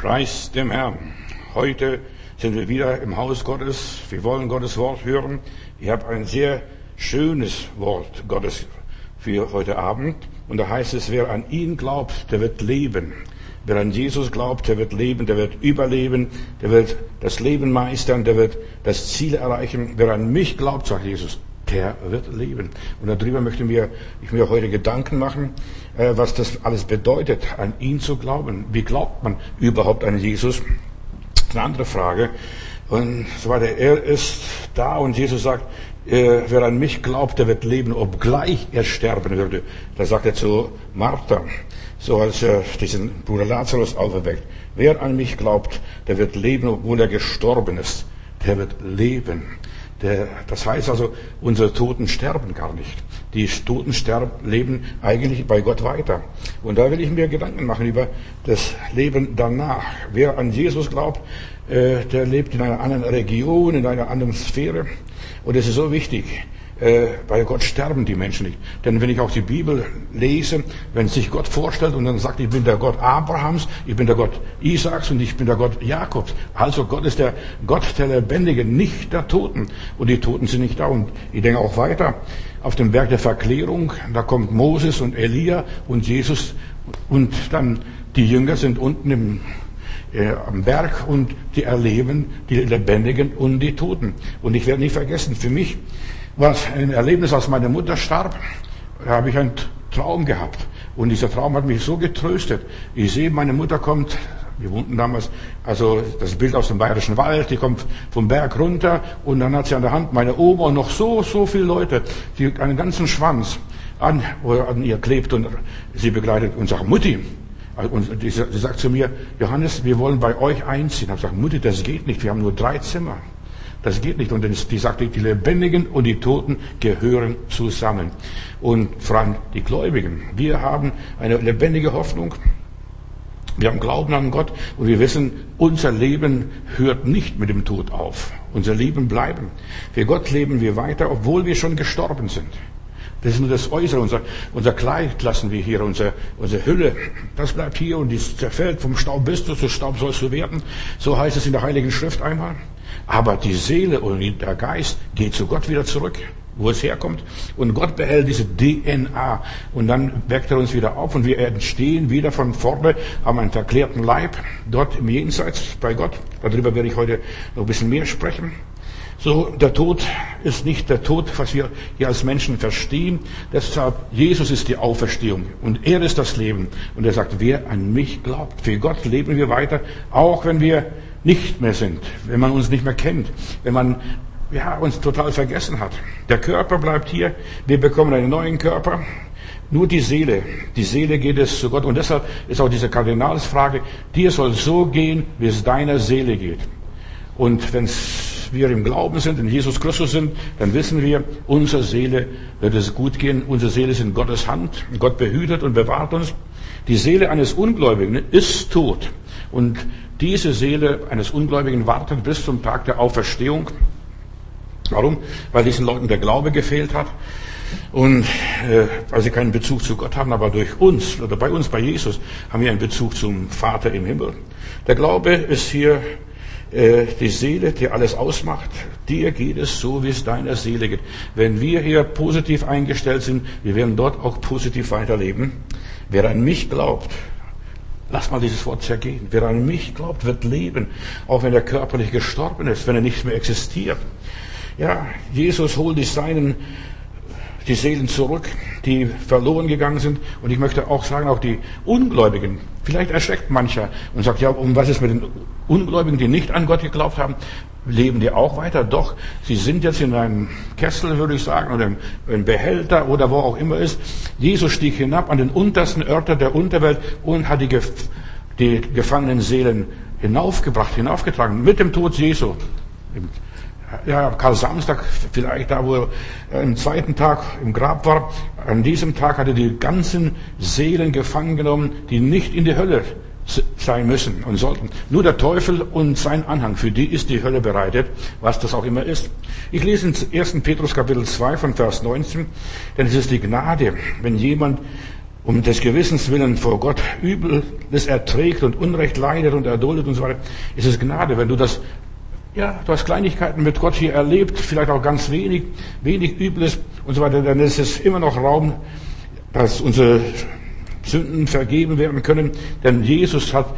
Preis dem Herrn. Heute sind wir wieder im Haus Gottes. Wir wollen Gottes Wort hören. Ich habe ein sehr schönes Wort Gottes für heute Abend. Und da heißt es, wer an ihn glaubt, der wird leben. Wer an Jesus glaubt, der wird leben, der wird überleben, der wird das Leben meistern, der wird das Ziel erreichen. Wer an mich glaubt, sagt Jesus, der wird leben. Und darüber möchte mir, ich mir heute Gedanken machen, äh, was das alles bedeutet, an ihn zu glauben. Wie glaubt man überhaupt an Jesus? Eine andere Frage. Und so weiter. Er ist da und Jesus sagt, äh, wer an mich glaubt, der wird leben, obgleich er sterben würde. Da sagt er zu Martha, so als er diesen Bruder Lazarus auferweckt. Wer an mich glaubt, der wird leben, obwohl er gestorben ist. Der wird leben. Der, das heißt also, unsere Toten sterben gar nicht. Die Toten sterben, leben eigentlich bei Gott weiter. Und da will ich mir Gedanken machen über das Leben danach. Wer an Jesus glaubt, äh, der lebt in einer anderen Region, in einer anderen Sphäre. Und es ist so wichtig. Äh, bei Gott sterben die Menschen nicht. Denn wenn ich auch die Bibel lese, wenn sich Gott vorstellt und dann sagt, ich bin der Gott Abrahams, ich bin der Gott Isaaks und ich bin der Gott Jakobs. Also Gott ist der Gott der Lebendigen, nicht der Toten. Und die Toten sind nicht da. Und ich denke auch weiter auf dem Berg der Verklärung, da kommt Moses und Elia und Jesus und dann die Jünger sind unten im äh, am Berg und die erleben die Lebendigen und die Toten. Und ich werde nicht vergessen, für mich was ein Erlebnis, als meine Mutter starb, habe ich einen Traum gehabt. Und dieser Traum hat mich so getröstet. Ich sehe, meine Mutter kommt, wir wohnten damals, also das Bild aus dem Bayerischen Wald, die kommt vom Berg runter und dann hat sie an der Hand meine Oma und noch so, so viele Leute, die einen ganzen Schwanz an, an ihr klebt und sie begleitet und sagt, Mutti, und sie sagt zu mir, Johannes, wir wollen bei euch einziehen. Ich habe gesagt, Mutti, das geht nicht, wir haben nur drei Zimmer. Das geht nicht. Und die sagte, die Lebendigen und die Toten gehören zusammen. Und vor allem die Gläubigen. Wir haben eine lebendige Hoffnung. Wir haben Glauben an Gott und wir wissen, unser Leben hört nicht mit dem Tod auf. Unser Leben bleiben. Für Gott leben wir weiter, obwohl wir schon gestorben sind. Das ist nur das Äußere. Unser, unser Kleid lassen wir hier, unsere, unsere Hülle, das bleibt hier und die zerfällt. Vom Staub bist du, zu Staub sollst du werden. So heißt es in der Heiligen Schrift einmal. Aber die Seele und der Geist geht zu Gott wieder zurück, wo es herkommt. Und Gott behält diese DNA. Und dann weckt er uns wieder auf und wir entstehen wieder von vorne, haben einen verklärten Leib dort im Jenseits bei Gott. Darüber werde ich heute noch ein bisschen mehr sprechen. So, der Tod ist nicht der Tod, was wir hier als Menschen verstehen. Deshalb, Jesus ist die Auferstehung und er ist das Leben. Und er sagt, wer an mich glaubt, für Gott leben wir weiter, auch wenn wir nicht mehr sind, wenn man uns nicht mehr kennt, wenn man ja, uns total vergessen hat. Der Körper bleibt hier, wir bekommen einen neuen Körper, nur die Seele, die Seele geht es zu Gott. Und deshalb ist auch diese Kardinalsfrage, dir soll so gehen, wie es deiner Seele geht. Und wenn wir im Glauben sind, in Jesus Christus sind, dann wissen wir, unserer Seele wird es gut gehen. Unsere Seele ist in Gottes Hand. Gott behütet und bewahrt uns. Die Seele eines Ungläubigen ist tot. Und diese Seele eines Ungläubigen wartet bis zum Tag der Auferstehung. Warum? Weil diesen Leuten der Glaube gefehlt hat und äh, weil sie keinen Bezug zu Gott haben, aber durch uns oder bei uns, bei Jesus, haben wir einen Bezug zum Vater im Himmel. Der Glaube ist hier äh, die Seele, die alles ausmacht. Dir geht es so, wie es deiner Seele geht. Wenn wir hier positiv eingestellt sind, wir werden dort auch positiv weiterleben. Wer an mich glaubt, lass mal dieses Wort zergehen. Wer an mich glaubt, wird leben, auch wenn er körperlich gestorben ist, wenn er nicht mehr existiert. Ja, Jesus holt die Seinen die Seelen zurück, die verloren gegangen sind. Und ich möchte auch sagen, auch die Ungläubigen. Vielleicht erschreckt mancher und sagt, ja, um was ist mit den Ungläubigen, die nicht an Gott geglaubt haben? Leben die auch weiter? Doch, sie sind jetzt in einem Kessel, würde ich sagen, oder im Behälter oder wo auch immer ist. Jesus stieg hinab an den untersten Örter der Unterwelt und hat die, die gefangenen Seelen hinaufgebracht, hinaufgetragen, mit dem Tod Jesu ja, Karl Samstag, vielleicht da, wo er am zweiten Tag im Grab war, an diesem Tag hat er die ganzen Seelen gefangen genommen, die nicht in die Hölle sein müssen und sollten. Nur der Teufel und sein Anhang, für die ist die Hölle bereitet, was das auch immer ist. Ich lese in 1. Petrus Kapitel 2 von Vers 19, denn es ist die Gnade, wenn jemand um des Gewissens willen vor Gott Übles erträgt und Unrecht leidet und erduldet und so weiter, ist es Gnade. Wenn du das, ja, du hast Kleinigkeiten mit Gott hier erlebt, vielleicht auch ganz wenig, wenig Übles und so weiter, dann ist es immer noch Raum, dass unsere Sünden vergeben werden können, denn Jesus hat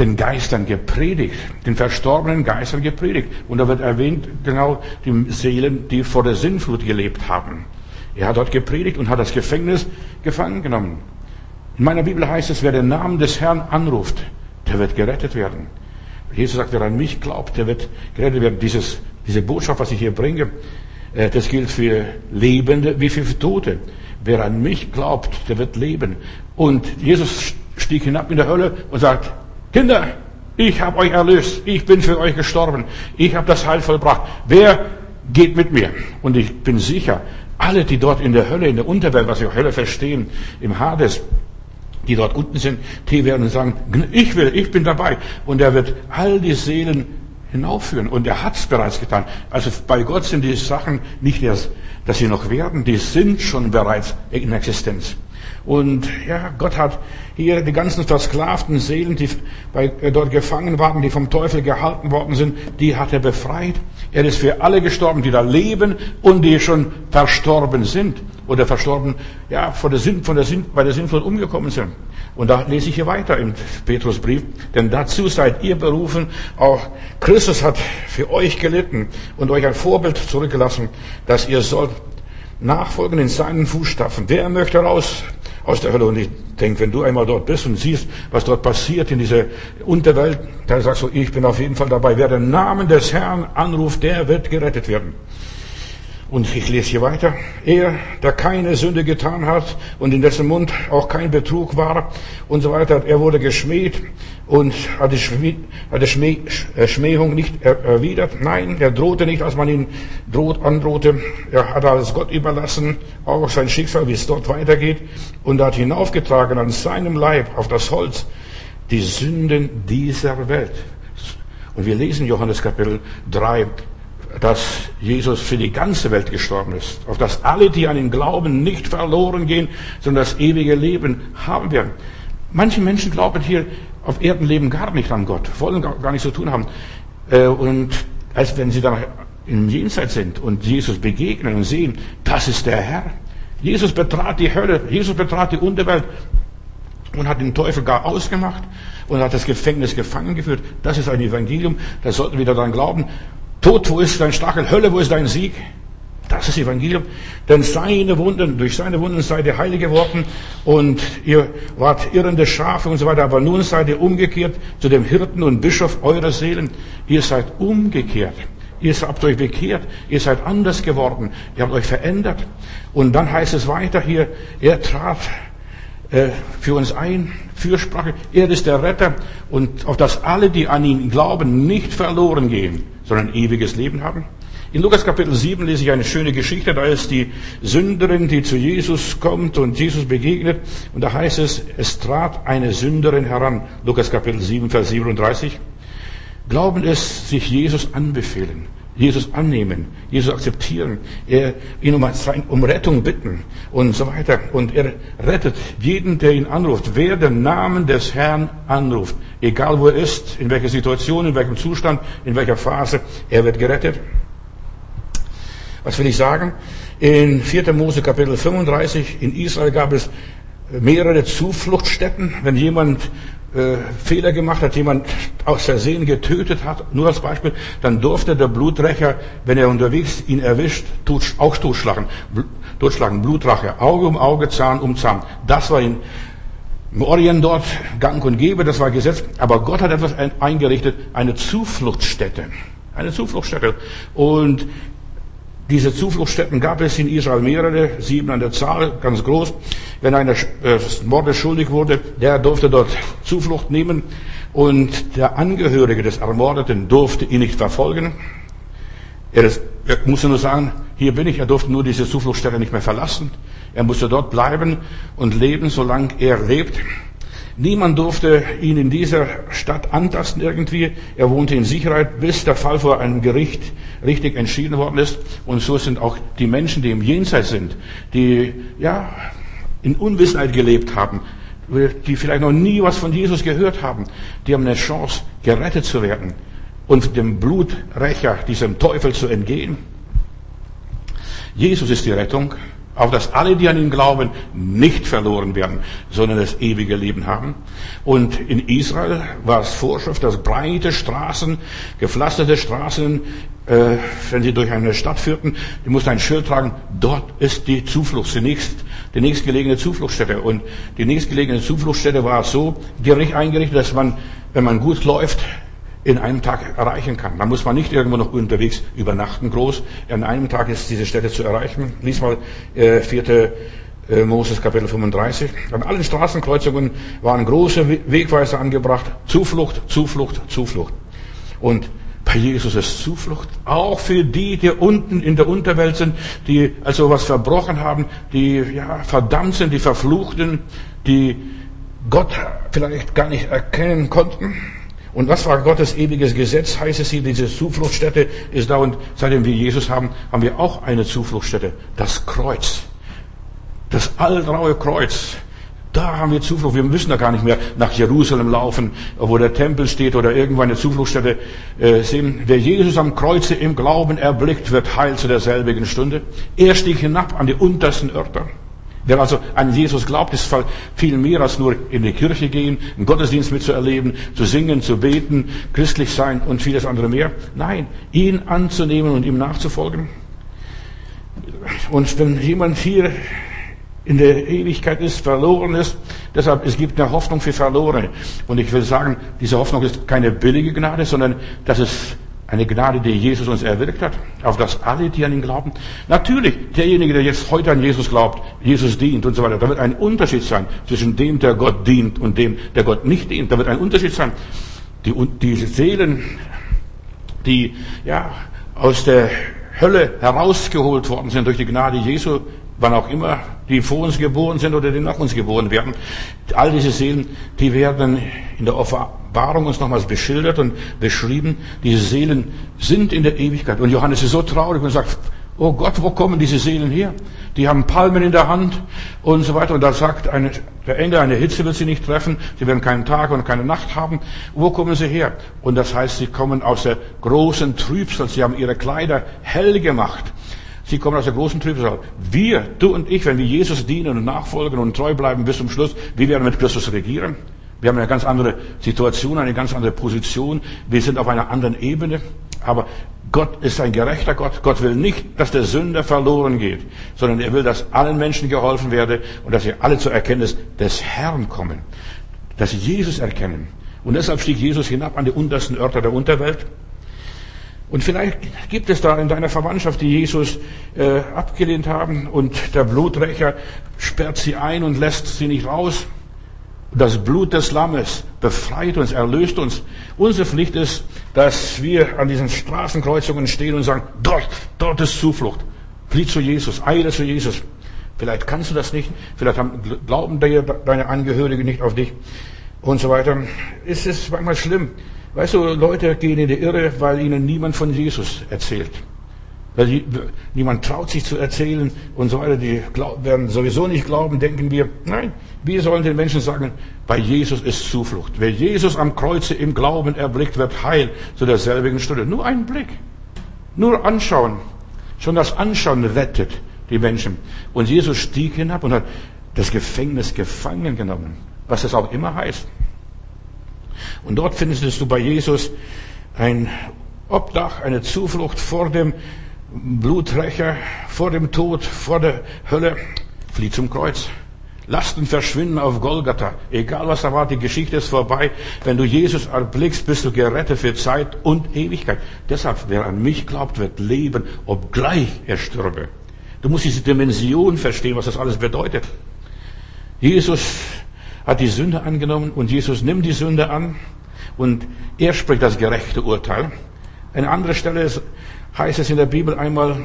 den Geistern gepredigt, den verstorbenen Geistern gepredigt. Und da wird erwähnt, genau, die Seelen, die vor der Sinnflut gelebt haben. Er hat dort gepredigt und hat das Gefängnis gefangen genommen. In meiner Bibel heißt es, wer den Namen des Herrn anruft, der wird gerettet werden. Jesus sagt, wer an mich glaubt, der wird gerettet werden. Dieses, diese Botschaft, was ich hier bringe, äh, das gilt für Lebende wie für Tote. Wer an mich glaubt, der wird leben. Und Jesus stieg hinab in der Hölle und sagt, Kinder, ich habe euch erlöst, ich bin für euch gestorben, ich habe das Heil vollbracht. Wer geht mit mir? Und ich bin sicher, alle, die dort in der Hölle, in der Unterwelt, was wir Hölle verstehen, im Hades, die dort unten sind, die werden sagen, ich will, ich bin dabei. Und er wird all die Seelen hinaufführen. Und er hat es bereits getan. Also bei Gott sind die Sachen nicht erst, dass sie noch werden, die sind schon bereits in Existenz. Und ja, Gott hat hier die ganzen versklavten Seelen, die bei, äh, dort gefangen waren, die vom Teufel gehalten worden sind, die hat er befreit. Er ist für alle gestorben, die da leben und die schon verstorben sind oder verstorben, ja, von der Sinn, von der Sinn, bei der Sinnflut umgekommen sind. Und da lese ich hier weiter im Petrusbrief, denn dazu seid ihr berufen, auch Christus hat für euch gelitten und euch ein Vorbild zurückgelassen, dass ihr sollt nachfolgen in seinen Fußstapfen. Wer möchte raus aus der Hölle? Und ich denke, wenn du einmal dort bist und siehst, was dort passiert in dieser Unterwelt, dann sagst du, ich bin auf jeden Fall dabei. Wer den Namen des Herrn anruft, der wird gerettet werden. Und ich lese hier weiter. Er, der keine Sünde getan hat und in dessen Mund auch kein Betrug war und so weiter, er wurde geschmäht und hat die, Schmäh, hat die Schmäh, äh, Schmähung nicht erwidert. Nein, er drohte nicht, als man ihn droht, androhte. Er hat alles Gott überlassen, auch sein Schicksal, wie es dort weitergeht, und hat hinaufgetragen an seinem Leib auf das Holz die Sünden dieser Welt. Und wir lesen Johannes Kapitel 3, dass Jesus für die ganze Welt gestorben ist, auf dass alle, die an ihn glauben, nicht verloren gehen, sondern das ewige Leben haben werden. Manche Menschen glauben hier auf Erden leben gar nicht an Gott, wollen gar nicht so tun haben. Äh, und als wenn sie dann im Jenseits sind und Jesus begegnen und sehen, das ist der Herr. Jesus betrat die Hölle, Jesus betrat die Unterwelt und hat den Teufel gar ausgemacht und hat das Gefängnis gefangen geführt. Das ist ein Evangelium, da sollten wir daran glauben. Tod, wo ist dein Stachel? Hölle, wo ist dein Sieg? Das ist Evangelium. Denn seine Wunden, durch seine Wunden seid ihr heilig geworden und ihr wart irrende Schafe und so weiter. Aber nun seid ihr umgekehrt zu dem Hirten und Bischof eurer Seelen. Ihr seid umgekehrt. Ihr habt euch bekehrt. Ihr seid anders geworden. Ihr habt euch verändert. Und dann heißt es weiter hier, er trat äh, für uns ein, Fürsprache. Er ist der Retter und auf das alle, die an ihn glauben, nicht verloren gehen, sondern ewiges Leben haben. In Lukas Kapitel 7 lese ich eine schöne Geschichte. Da ist die Sünderin, die zu Jesus kommt und Jesus begegnet. Und da heißt es, es trat eine Sünderin heran. Lukas Kapitel 7, Vers 37. Glauben es, sich Jesus anbefehlen. Jesus annehmen, Jesus akzeptieren, er, ihn um, um Rettung bitten und so weiter. Und er rettet jeden, der ihn anruft. Wer den Namen des Herrn anruft, egal wo er ist, in welcher Situation, in welchem Zustand, in welcher Phase, er wird gerettet. Was will ich sagen? In 4. Mose Kapitel 35 in Israel gab es mehrere Zufluchtsstätten. Wenn jemand äh, Fehler gemacht hat, jemand aus Versehen getötet hat, nur als Beispiel, dann durfte der Bluträcher, wenn er unterwegs ihn erwischt, tut, auch totschlagen. Totschlagen, Blutrache, Auge um Auge, Zahn um Zahn. Das war in, im Orient dort gang und gäbe, das war Gesetz. Aber Gott hat etwas eingerichtet, eine Zufluchtsstätte. Eine Zufluchtsstätte. Und diese Zufluchtsstätten gab es in Israel mehrere, sieben an der Zahl, ganz groß. Wenn einer äh, Mordes schuldig wurde, der durfte dort Zuflucht nehmen und der Angehörige des Ermordeten durfte ihn nicht verfolgen. Er, ist, er musste nur sagen, hier bin ich, er durfte nur diese Zufluchtsstätte nicht mehr verlassen. Er musste dort bleiben und leben, solange er lebt. Niemand durfte ihn in dieser Stadt antasten irgendwie. Er wohnte in Sicherheit, bis der Fall vor einem Gericht richtig entschieden worden ist. Und so sind auch die Menschen, die im Jenseits sind, die, ja, in Unwissenheit gelebt haben, die vielleicht noch nie was von Jesus gehört haben, die haben eine Chance, gerettet zu werden und dem Bluträcher, diesem Teufel zu entgehen. Jesus ist die Rettung, auf dass alle, die an ihn glauben, nicht verloren werden, sondern das ewige Leben haben. Und in Israel war es Vorschrift, dass breite Straßen, gepflasterte Straßen, äh, wenn sie durch eine Stadt führten, die mussten ein Schild tragen, dort ist die Zuflucht, die, nächst, die nächstgelegene Zufluchtsstätte. Und die nächstgelegene Zufluchtsstätte war so eingerichtet, dass man, wenn man gut läuft, in einem Tag erreichen kann. Da muss man nicht irgendwo noch unterwegs übernachten groß. In einem Tag ist diese Stätte zu erreichen. Lies mal äh, vierte äh, Moses Kapitel 35. An allen Straßenkreuzungen waren große Wegweiser angebracht. Zuflucht, Zuflucht, Zuflucht. Und bei Jesus ist Zuflucht. Auch für die, die unten in der Unterwelt sind, die also was verbrochen haben, die ja, verdammt sind, die Verfluchten, die Gott vielleicht gar nicht erkennen konnten. Und was war Gottes ewiges Gesetz? Heißt es hier, diese Zufluchtsstätte ist da und seitdem wir Jesus haben, haben wir auch eine Zufluchtsstätte. Das Kreuz. Das allraue Kreuz. Da haben wir Zuflucht. Wir müssen da gar nicht mehr nach Jerusalem laufen, wo der Tempel steht oder irgendwo eine Zufluchtsstätte äh, sehen. Wer Jesus am Kreuze im Glauben erblickt, wird heil zu derselbigen Stunde. Er stieg hinab an die untersten Örter. Wer also an Jesus glaubt, ist viel mehr als nur in die Kirche gehen, einen Gottesdienst mitzuerleben, zu singen, zu beten, christlich sein und vieles andere mehr. Nein, ihn anzunehmen und ihm nachzufolgen. Und wenn jemand hier in der Ewigkeit ist, verloren ist, deshalb, es gibt eine Hoffnung für Verlorene. Und ich will sagen, diese Hoffnung ist keine billige Gnade, sondern das ist eine Gnade, die Jesus uns erwirkt hat, auf das alle, die an ihn glauben. Natürlich, derjenige, der jetzt heute an Jesus glaubt, Jesus dient und so weiter, da wird ein Unterschied sein zwischen dem, der Gott dient und dem, der Gott nicht dient. Da wird ein Unterschied sein. Die, die Seelen, die, ja, aus der Hölle herausgeholt worden sind durch die Gnade Jesu, wann auch immer, die vor uns geboren sind oder die nach uns geboren werden. All diese Seelen, die werden in der Offenbarung uns nochmals beschildert und beschrieben. Diese Seelen sind in der Ewigkeit. Und Johannes ist so traurig und sagt, oh Gott, wo kommen diese Seelen her? Die haben Palmen in der Hand und so weiter. Und da sagt eine, der Engel, eine Hitze wird sie nicht treffen. Sie werden keinen Tag und keine Nacht haben. Wo kommen sie her? Und das heißt, sie kommen aus der großen Trübsal. Sie haben ihre Kleider hell gemacht. Sie kommen aus der großen Trübsal. Wir, du und ich, wenn wir Jesus dienen und nachfolgen und treu bleiben bis zum Schluss, wir werden mit Christus regieren. Wir haben eine ganz andere Situation, eine ganz andere Position. Wir sind auf einer anderen Ebene. Aber Gott ist ein gerechter Gott. Gott will nicht, dass der Sünder verloren geht, sondern er will, dass allen Menschen geholfen werde und dass sie alle zur Erkenntnis des Herrn kommen. Dass sie Jesus erkennen. Und deshalb stieg Jesus hinab an die untersten Örter der Unterwelt. Und vielleicht gibt es da in deiner Verwandtschaft, die Jesus äh, abgelehnt haben und der Bluträcher sperrt sie ein und lässt sie nicht raus. Das Blut des Lammes befreit uns, erlöst uns. Unsere Pflicht ist, dass wir an diesen Straßenkreuzungen stehen und sagen, dort, dort ist Zuflucht. Flieh zu Jesus, eile zu Jesus. Vielleicht kannst du das nicht, vielleicht haben, glauben deine Angehörigen nicht auf dich und so weiter. Es ist manchmal schlimm. Weißt du, Leute gehen in die Irre, weil ihnen niemand von Jesus erzählt. Weil die, niemand traut sich zu erzählen und so weiter. Die glaub, werden sowieso nicht glauben, denken wir. Nein, wir sollen den Menschen sagen, bei Jesus ist Zuflucht. Wer Jesus am Kreuze im Glauben erblickt, wird heil zu derselbigen Stunde. Nur einen Blick. Nur anschauen. Schon das Anschauen rettet die Menschen. Und Jesus stieg hinab und hat das Gefängnis gefangen genommen. Was das auch immer heißt. Und dort findest du bei Jesus ein Obdach, eine Zuflucht vor dem Blutrecher, vor dem Tod, vor der Hölle. Flieh zum Kreuz. Lasten verschwinden auf Golgatha. Egal was da war, die Geschichte ist vorbei. Wenn du Jesus erblickst, bist du gerettet für Zeit und Ewigkeit. Deshalb, wer an mich glaubt, wird leben, obgleich er stürbe. Du musst diese Dimension verstehen, was das alles bedeutet. Jesus hat die Sünde angenommen und Jesus nimmt die Sünde an und er spricht das gerechte Urteil. Eine andere Stelle heißt es in der Bibel einmal,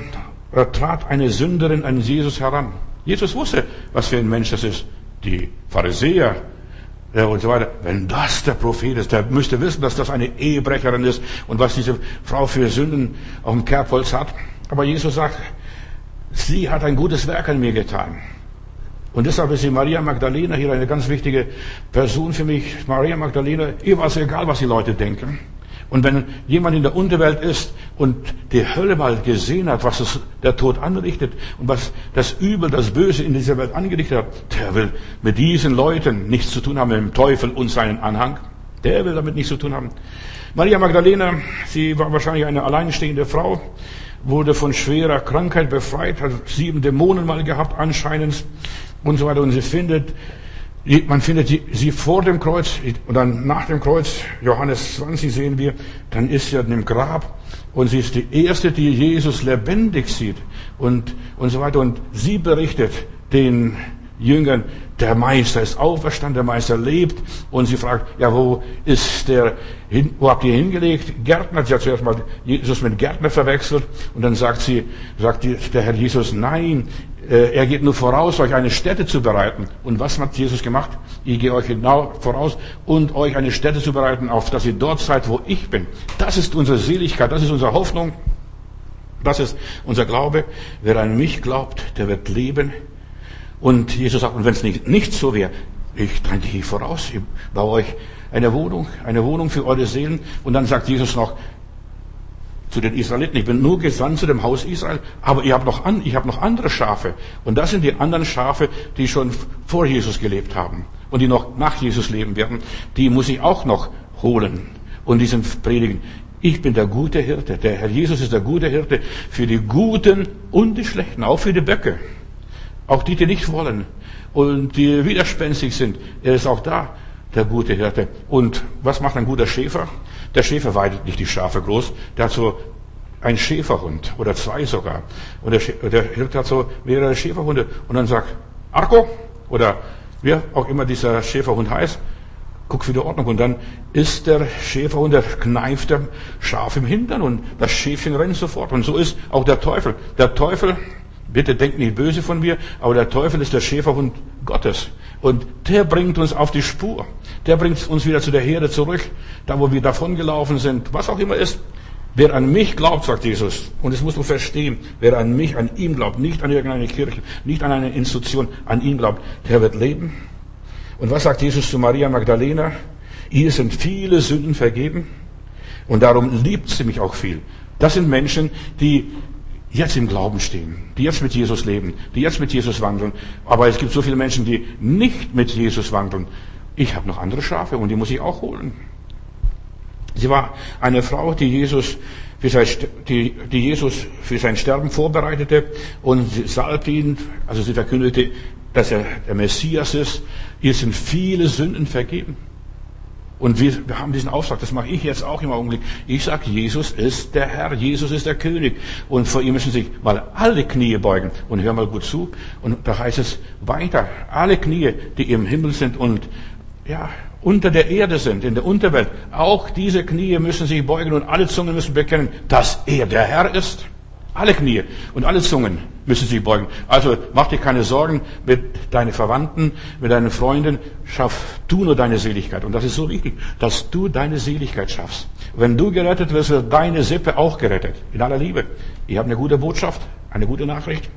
da trat eine Sünderin an Jesus heran. Jesus wusste, was für ein Mensch das ist. Die Pharisäer ja, und so weiter. Wenn das der Prophet ist, der müsste wissen, dass das eine Ehebrecherin ist und was diese Frau für Sünden auf dem Kerbholz hat. Aber Jesus sagt, sie hat ein gutes Werk an mir getan. Und deshalb ist die Maria Magdalena hier eine ganz wichtige Person für mich. Maria Magdalena, ihr war es egal, was die Leute denken. Und wenn jemand in der Unterwelt ist und die Hölle mal gesehen hat, was das, der Tod anrichtet und was das Übel, das Böse in dieser Welt angerichtet hat, der will mit diesen Leuten nichts zu tun haben, mit dem Teufel und seinen Anhang. Der will damit nichts zu tun haben. Maria Magdalena, sie war wahrscheinlich eine alleinstehende Frau, wurde von schwerer Krankheit befreit, hat sieben Dämonen mal gehabt anscheinend und so weiter. Und sie findet man findet sie vor dem Kreuz und dann nach dem Kreuz, Johannes 20 sehen wir, dann ist sie in dem Grab und sie ist die erste, die Jesus lebendig sieht und, und so weiter. Und sie berichtet den Jüngern, der Meister ist auferstanden, der Meister lebt. Und sie fragt, ja, wo ist der, wo habt ihr hingelegt? Gärtner, sie hat zuerst mal Jesus mit Gärtner verwechselt. Und dann sagt sie, sagt der Herr Jesus, nein, äh, er geht nur voraus, euch eine Stätte zu bereiten. Und was hat Jesus gemacht? Ich gehe euch genau voraus und euch eine Stätte zu bereiten, auf dass ihr dort seid, wo ich bin. Das ist unsere Seligkeit, das ist unsere Hoffnung, das ist unser Glaube. Wer an mich glaubt, der wird leben. Und Jesus sagt, und wenn es nicht, nicht so wäre, ich dann gehe voraus, ich baue euch eine Wohnung, eine Wohnung für eure Seelen. Und dann sagt Jesus noch, zu den Israeliten. Ich bin nur gesandt zu dem Haus Israel, aber ich habe noch, an, ich habe noch andere Schafe. Und das sind die anderen Schafe, die schon vor Jesus gelebt haben und die noch nach Jesus leben werden. Die muss ich auch noch holen und diesen predigen. Ich bin der gute Hirte. Der Herr Jesus ist der gute Hirte für die Guten und die Schlechten, auch für die Böcke. Auch die, die nicht wollen und die widerspenstig sind. Er ist auch da, der gute Hirte. Und was macht ein guter Schäfer? Der Schäfer weidet nicht die Schafe groß, der hat so einen Schäferhund oder zwei sogar. Und der, der Hirt hat so mehrere Schäferhunde und dann sagt Arco oder wie auch immer dieser Schäferhund heißt, guck die Ordnung. Und dann ist der Schäferhund, der kneift dem Schaf im Hintern und das Schäfchen rennt sofort. Und so ist auch der Teufel. Der Teufel, bitte denkt nicht böse von mir, aber der Teufel ist der Schäferhund Gottes. Und der bringt uns auf die Spur. Der bringt uns wieder zu der Herde zurück, da wo wir davongelaufen sind, was auch immer ist. Wer an mich glaubt, sagt Jesus, und das musst du verstehen, wer an mich, an ihm glaubt, nicht an irgendeine Kirche, nicht an eine Institution, an ihn glaubt, der wird leben. Und was sagt Jesus zu Maria Magdalena? Ihr sind viele Sünden vergeben und darum liebt sie mich auch viel. Das sind Menschen, die jetzt im Glauben stehen, die jetzt mit Jesus leben, die jetzt mit Jesus wandeln. Aber es gibt so viele Menschen, die nicht mit Jesus wandeln. Ich habe noch andere Schafe und die muss ich auch holen. Sie war eine Frau, die Jesus für sein, die, die Jesus für sein Sterben vorbereitete und sie salbte ihn, also sie verkündete, dass er der Messias ist. Ihr sind viele Sünden vergeben. Und wir, wir haben diesen Auftrag, das mache ich jetzt auch im Augenblick. Ich sage, Jesus ist der Herr, Jesus ist der König. Und vor ihm müssen sich mal alle Knie beugen. Und hör mal gut zu. Und da heißt es weiter, alle Knie, die im Himmel sind und ja, unter der Erde sind, in der Unterwelt, auch diese Knie müssen sich beugen und alle Zungen müssen bekennen, dass er der Herr ist. Alle Knie und alle Zungen müssen sich beugen. Also mach dir keine Sorgen mit deinen Verwandten, mit deinen Freunden. Schaff du nur deine Seligkeit. Und das ist so wichtig, dass du deine Seligkeit schaffst. Wenn du gerettet wirst, wird deine Sippe auch gerettet. In aller Liebe. Ich habe eine gute Botschaft, eine gute Nachricht.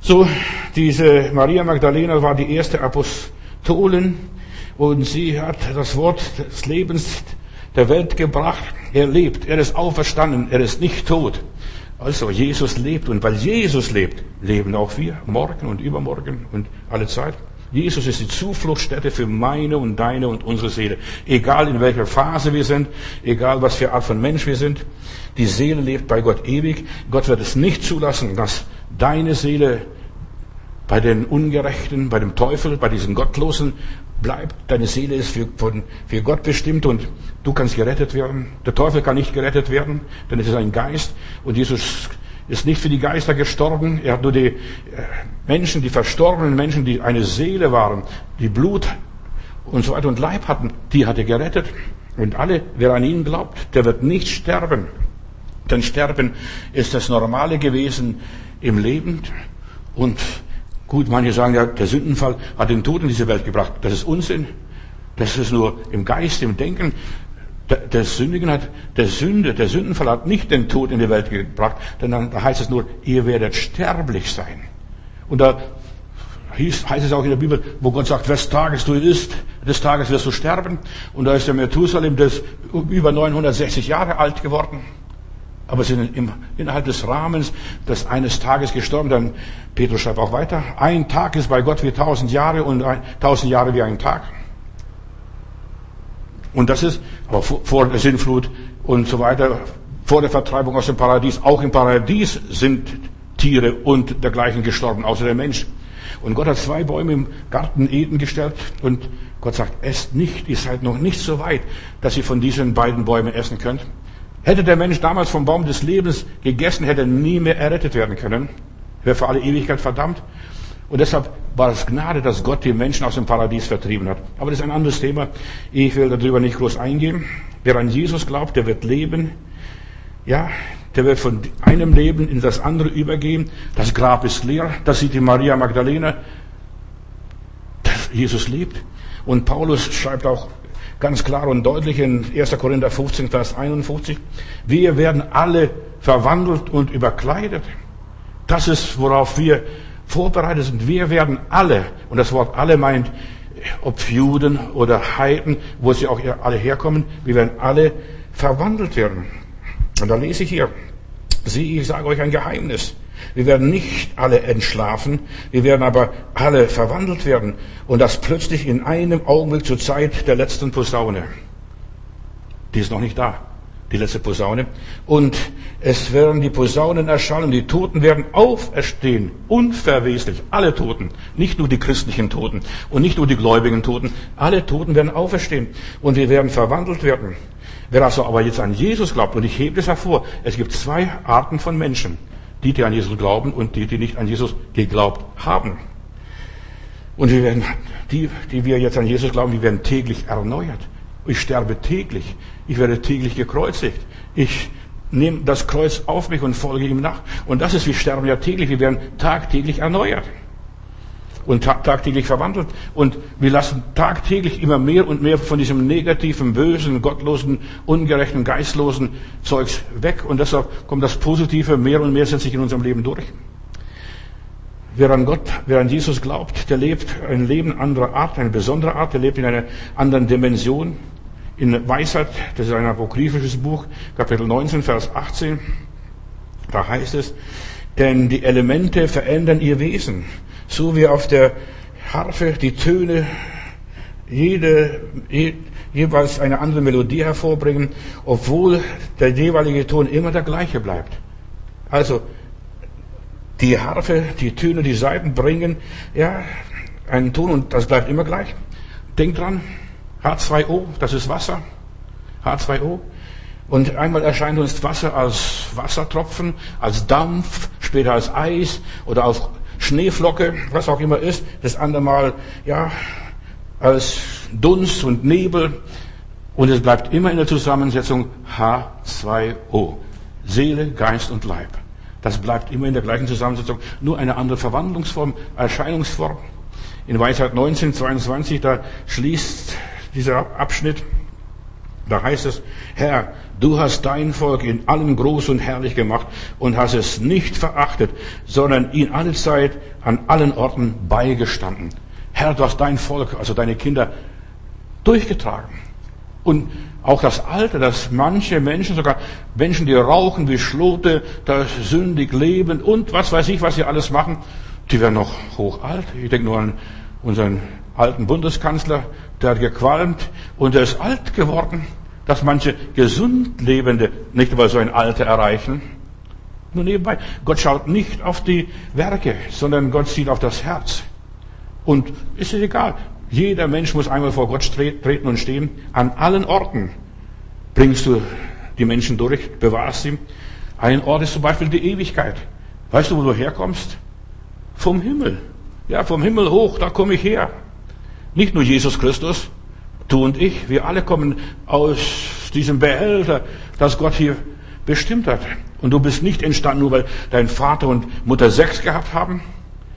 So, diese Maria Magdalena war die erste Apostolin und sie hat das Wort des Lebens der Welt gebracht. Er lebt, er ist auferstanden, er ist nicht tot. Also Jesus lebt und weil Jesus lebt, leben auch wir morgen und übermorgen und alle Zeit. Jesus ist die Zufluchtsstätte für meine und deine und unsere Seele. Egal in welcher Phase wir sind, egal was für Art von Mensch wir sind, die Seele lebt bei Gott ewig. Gott wird es nicht zulassen, dass deine Seele bei den Ungerechten, bei dem Teufel, bei diesen Gottlosen bleibt. Deine Seele ist für, von, für Gott bestimmt und du kannst gerettet werden. Der Teufel kann nicht gerettet werden, denn es ist ein Geist und Jesus ist nicht für die Geister gestorben. Er hat nur die äh, Menschen, die verstorbenen Menschen, die eine Seele waren, die Blut und so weiter und Leib hatten, die hat er gerettet. Und alle, wer an ihn glaubt, der wird nicht sterben. Denn Sterben ist das Normale gewesen im Leben und Gut, manche sagen ja, der Sündenfall hat den Tod in diese Welt gebracht. Das ist Unsinn. Das ist nur im Geist, im Denken. Der, der Sündigen hat, der Sünde, der Sündenfall hat nicht den Tod in die Welt gebracht, denn dann heißt es nur, ihr werdet sterblich sein. Und da hieß, heißt es auch in der Bibel, wo Gott sagt, wes Tages du isst, des Tages wirst du sterben. Und da ist der Methusalem, der ist über 960 Jahre alt geworden. Aber sind im, innerhalb des Rahmens des eines Tages gestorben. Dann Petrus schreibt auch weiter. Ein Tag ist bei Gott wie tausend Jahre und ein, tausend Jahre wie ein Tag. Und das ist aber vor der Sinnflut und so weiter, vor der Vertreibung aus dem Paradies. Auch im Paradies sind Tiere und dergleichen gestorben, außer der Mensch. Und Gott hat zwei Bäume im Garten Eden gestellt und Gott sagt, esst nicht, ihr seid noch nicht so weit, dass ihr von diesen beiden Bäumen essen könnt. Hätte der Mensch damals vom Baum des Lebens gegessen, hätte er nie mehr errettet werden können. Wäre für alle Ewigkeit verdammt. Und deshalb war es Gnade, dass Gott die Menschen aus dem Paradies vertrieben hat. Aber das ist ein anderes Thema. Ich will darüber nicht groß eingehen. Wer an Jesus glaubt, der wird leben. Ja, der wird von einem Leben in das andere übergehen. Das Grab ist leer. Das sieht die Maria Magdalena. Jesus lebt. Und Paulus schreibt auch ganz klar und deutlich in 1. Korinther 15, Vers 51, wir werden alle verwandelt und überkleidet. Das ist, worauf wir vorbereitet sind. Wir werden alle, und das Wort alle meint, ob Juden oder Heiden, wo sie auch alle herkommen, wir werden alle verwandelt werden. Und da lese ich hier, sieh, ich sage euch ein Geheimnis. Wir werden nicht alle entschlafen, wir werden aber alle verwandelt werden. Und das plötzlich in einem Augenblick zur Zeit der letzten Posaune. Die ist noch nicht da, die letzte Posaune. Und es werden die Posaunen erschallen, die Toten werden auferstehen, unverweslich. Alle Toten, nicht nur die christlichen Toten und nicht nur die gläubigen Toten. Alle Toten werden auferstehen und wir werden verwandelt werden. Wer also aber jetzt an Jesus glaubt, und ich hebe das hervor, es gibt zwei Arten von Menschen. Die, die an Jesus glauben und die, die nicht an Jesus geglaubt haben. Und wir werden, die, die wir jetzt an Jesus glauben, die werden täglich erneuert. Ich sterbe täglich. Ich werde täglich gekreuzigt. Ich nehme das Kreuz auf mich und folge ihm nach. Und das ist, wir sterben ja täglich. Wir werden tagtäglich erneuert und tagtäglich verwandelt. Und wir lassen tagtäglich immer mehr und mehr von diesem negativen, bösen, gottlosen, ungerechten, geistlosen Zeugs weg. Und deshalb kommt das Positive mehr und mehr setzt sich in unserem Leben durch. Wer an Gott, wer an Jesus glaubt, der lebt ein Leben anderer Art, eine besondere Art, der lebt in einer anderen Dimension. In Weisheit, das ist ein apokryphisches Buch, Kapitel 19, Vers 18, da heißt es, denn die Elemente verändern ihr Wesen so wie auf der Harfe die Töne jede, je, jeweils eine andere Melodie hervorbringen, obwohl der jeweilige Ton immer der gleiche bleibt. Also die Harfe, die Töne, die Saiten bringen ja einen Ton und das bleibt immer gleich. Denkt dran, H2O, das ist Wasser. H2O. Und einmal erscheint uns Wasser als Wassertropfen, als Dampf, später als Eis oder auf Schneeflocke, was auch immer ist, das andere Mal, ja, als Dunst und Nebel. Und es bleibt immer in der Zusammensetzung H2O. Seele, Geist und Leib. Das bleibt immer in der gleichen Zusammensetzung, nur eine andere Verwandlungsform, Erscheinungsform. In Weisheit 19, 22, da schließt dieser Abschnitt, da heißt es, Herr, du hast dein Volk in allem groß und herrlich gemacht und hast es nicht verachtet, sondern ihn alle Zeit an allen Orten beigestanden. Herr, du hast dein Volk, also deine Kinder, durchgetragen. Und auch das Alter, dass manche Menschen, sogar Menschen, die rauchen wie Schlote, da sündig leben und was weiß ich, was sie alles machen, die werden noch hochalt. Ich denke nur an unseren alten Bundeskanzler, der hat gequalmt und er ist alt geworden dass manche gesund Lebende nicht über so ein Alter erreichen. Nur nebenbei, Gott schaut nicht auf die Werke, sondern Gott sieht auf das Herz. Und ist es egal, jeder Mensch muss einmal vor Gott treten und stehen. An allen Orten bringst du die Menschen durch, bewahrst sie. Ein Ort ist zum Beispiel die Ewigkeit. Weißt du, wo du herkommst? Vom Himmel. Ja, vom Himmel hoch, da komme ich her. Nicht nur Jesus Christus, Du und ich, wir alle kommen aus diesem Behälter, das Gott hier bestimmt hat. Und du bist nicht entstanden, nur weil dein Vater und Mutter Sex gehabt haben,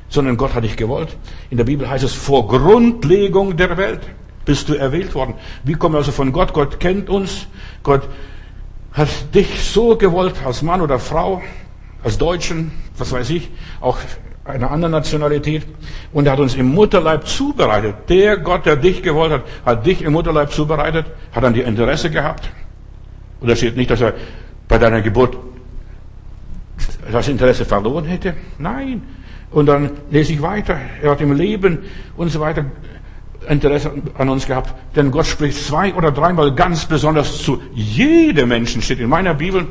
sondern Gott hat dich gewollt. In der Bibel heißt es, vor Grundlegung der Welt bist du erwählt worden. Wir kommen also von Gott. Gott kennt uns. Gott hat dich so gewollt, als Mann oder Frau, als Deutschen, was weiß ich, auch einer anderen Nationalität. Und er hat uns im Mutterleib zubereitet. Der Gott, der dich gewollt hat, hat dich im Mutterleib zubereitet, hat an dir Interesse gehabt. Und da steht nicht, dass er bei deiner Geburt das Interesse verloren hätte. Nein. Und dann lese ich weiter. Er hat im Leben und so weiter Interesse an uns gehabt. Denn Gott spricht zwei oder dreimal ganz besonders zu jedem Menschen, steht in meiner Bibel.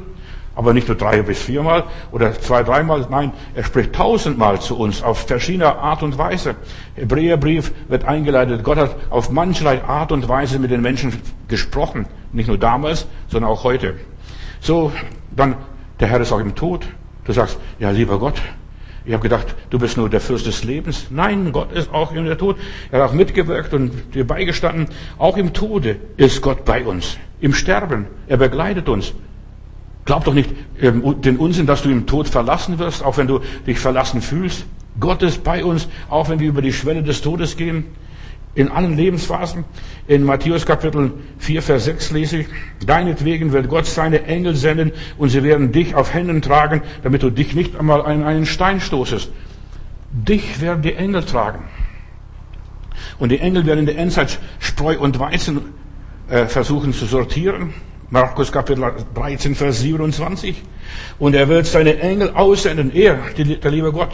Aber nicht nur drei bis viermal oder zwei, dreimal. Nein, er spricht tausendmal zu uns auf verschiedene Art und Weise. Hebräerbrief wird eingeleitet. Gott hat auf mancherlei Art und Weise mit den Menschen gesprochen. Nicht nur damals, sondern auch heute. So, dann, der Herr ist auch im Tod. Du sagst, ja, lieber Gott, ich habe gedacht, du bist nur der Fürst des Lebens. Nein, Gott ist auch in der Tod. Er hat auch mitgewirkt und dir beigestanden. Auch im Tode ist Gott bei uns. Im Sterben. Er begleitet uns. Glaub doch nicht ähm, den Unsinn, dass du im Tod verlassen wirst, auch wenn du dich verlassen fühlst. Gott ist bei uns, auch wenn wir über die Schwelle des Todes gehen in allen Lebensphasen. In Matthäus Kapitel 4, Vers 6 lese ich, Deinetwegen wird Gott seine Engel senden und sie werden dich auf Händen tragen, damit du dich nicht einmal an einen Stein stoßest. Dich werden die Engel tragen. Und die Engel werden in der Endzeit Spreu und Weizen äh, versuchen zu sortieren. Markus Kapitel 13, Vers 27. Und er wird seine Engel aussenden, er, der liebe Gott,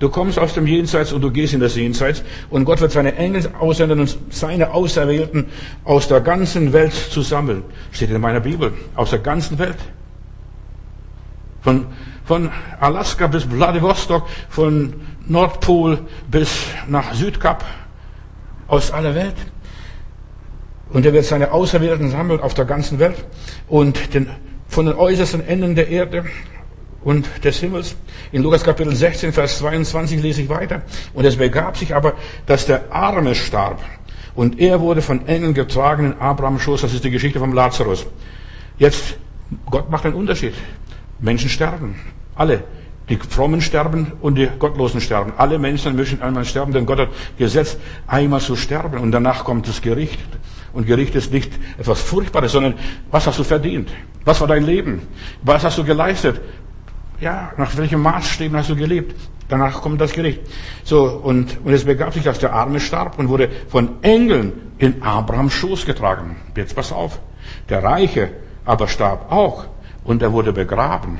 Du kommst aus dem Jenseits und du gehst in das Jenseits und Gott wird seine Engel aussenden und seine Auserwählten aus der ganzen Welt zusammen. Steht in meiner Bibel. Aus der ganzen Welt. Von, von Alaska bis Vladivostok, von Nordpol bis nach Südkap. Aus aller Welt. Und er wird seine Auserwählten sammeln auf der ganzen Welt und den, von den äußersten Enden der Erde und des Himmels. In Lukas Kapitel 16, Vers 22 lese ich weiter. Und es begab sich aber, dass der Arme starb. Und er wurde von Engeln getragen in Abrahams Schoß. Das ist die Geschichte vom Lazarus. Jetzt, Gott macht einen Unterschied. Menschen sterben. Alle. Die Frommen sterben und die Gottlosen sterben. Alle Menschen müssen einmal sterben, denn Gott hat gesetzt, einmal zu sterben. Und danach kommt das Gericht. Und Gericht ist nicht etwas Furchtbares, sondern was hast du verdient? Was war dein Leben? Was hast du geleistet? Ja, nach welchem Maßstäben hast du gelebt? Danach kommt das Gericht. So, und, und es begab sich, dass der Arme starb und wurde von Engeln in Abrahams Schoß getragen. Jetzt pass auf. Der Reiche aber starb auch und er wurde begraben.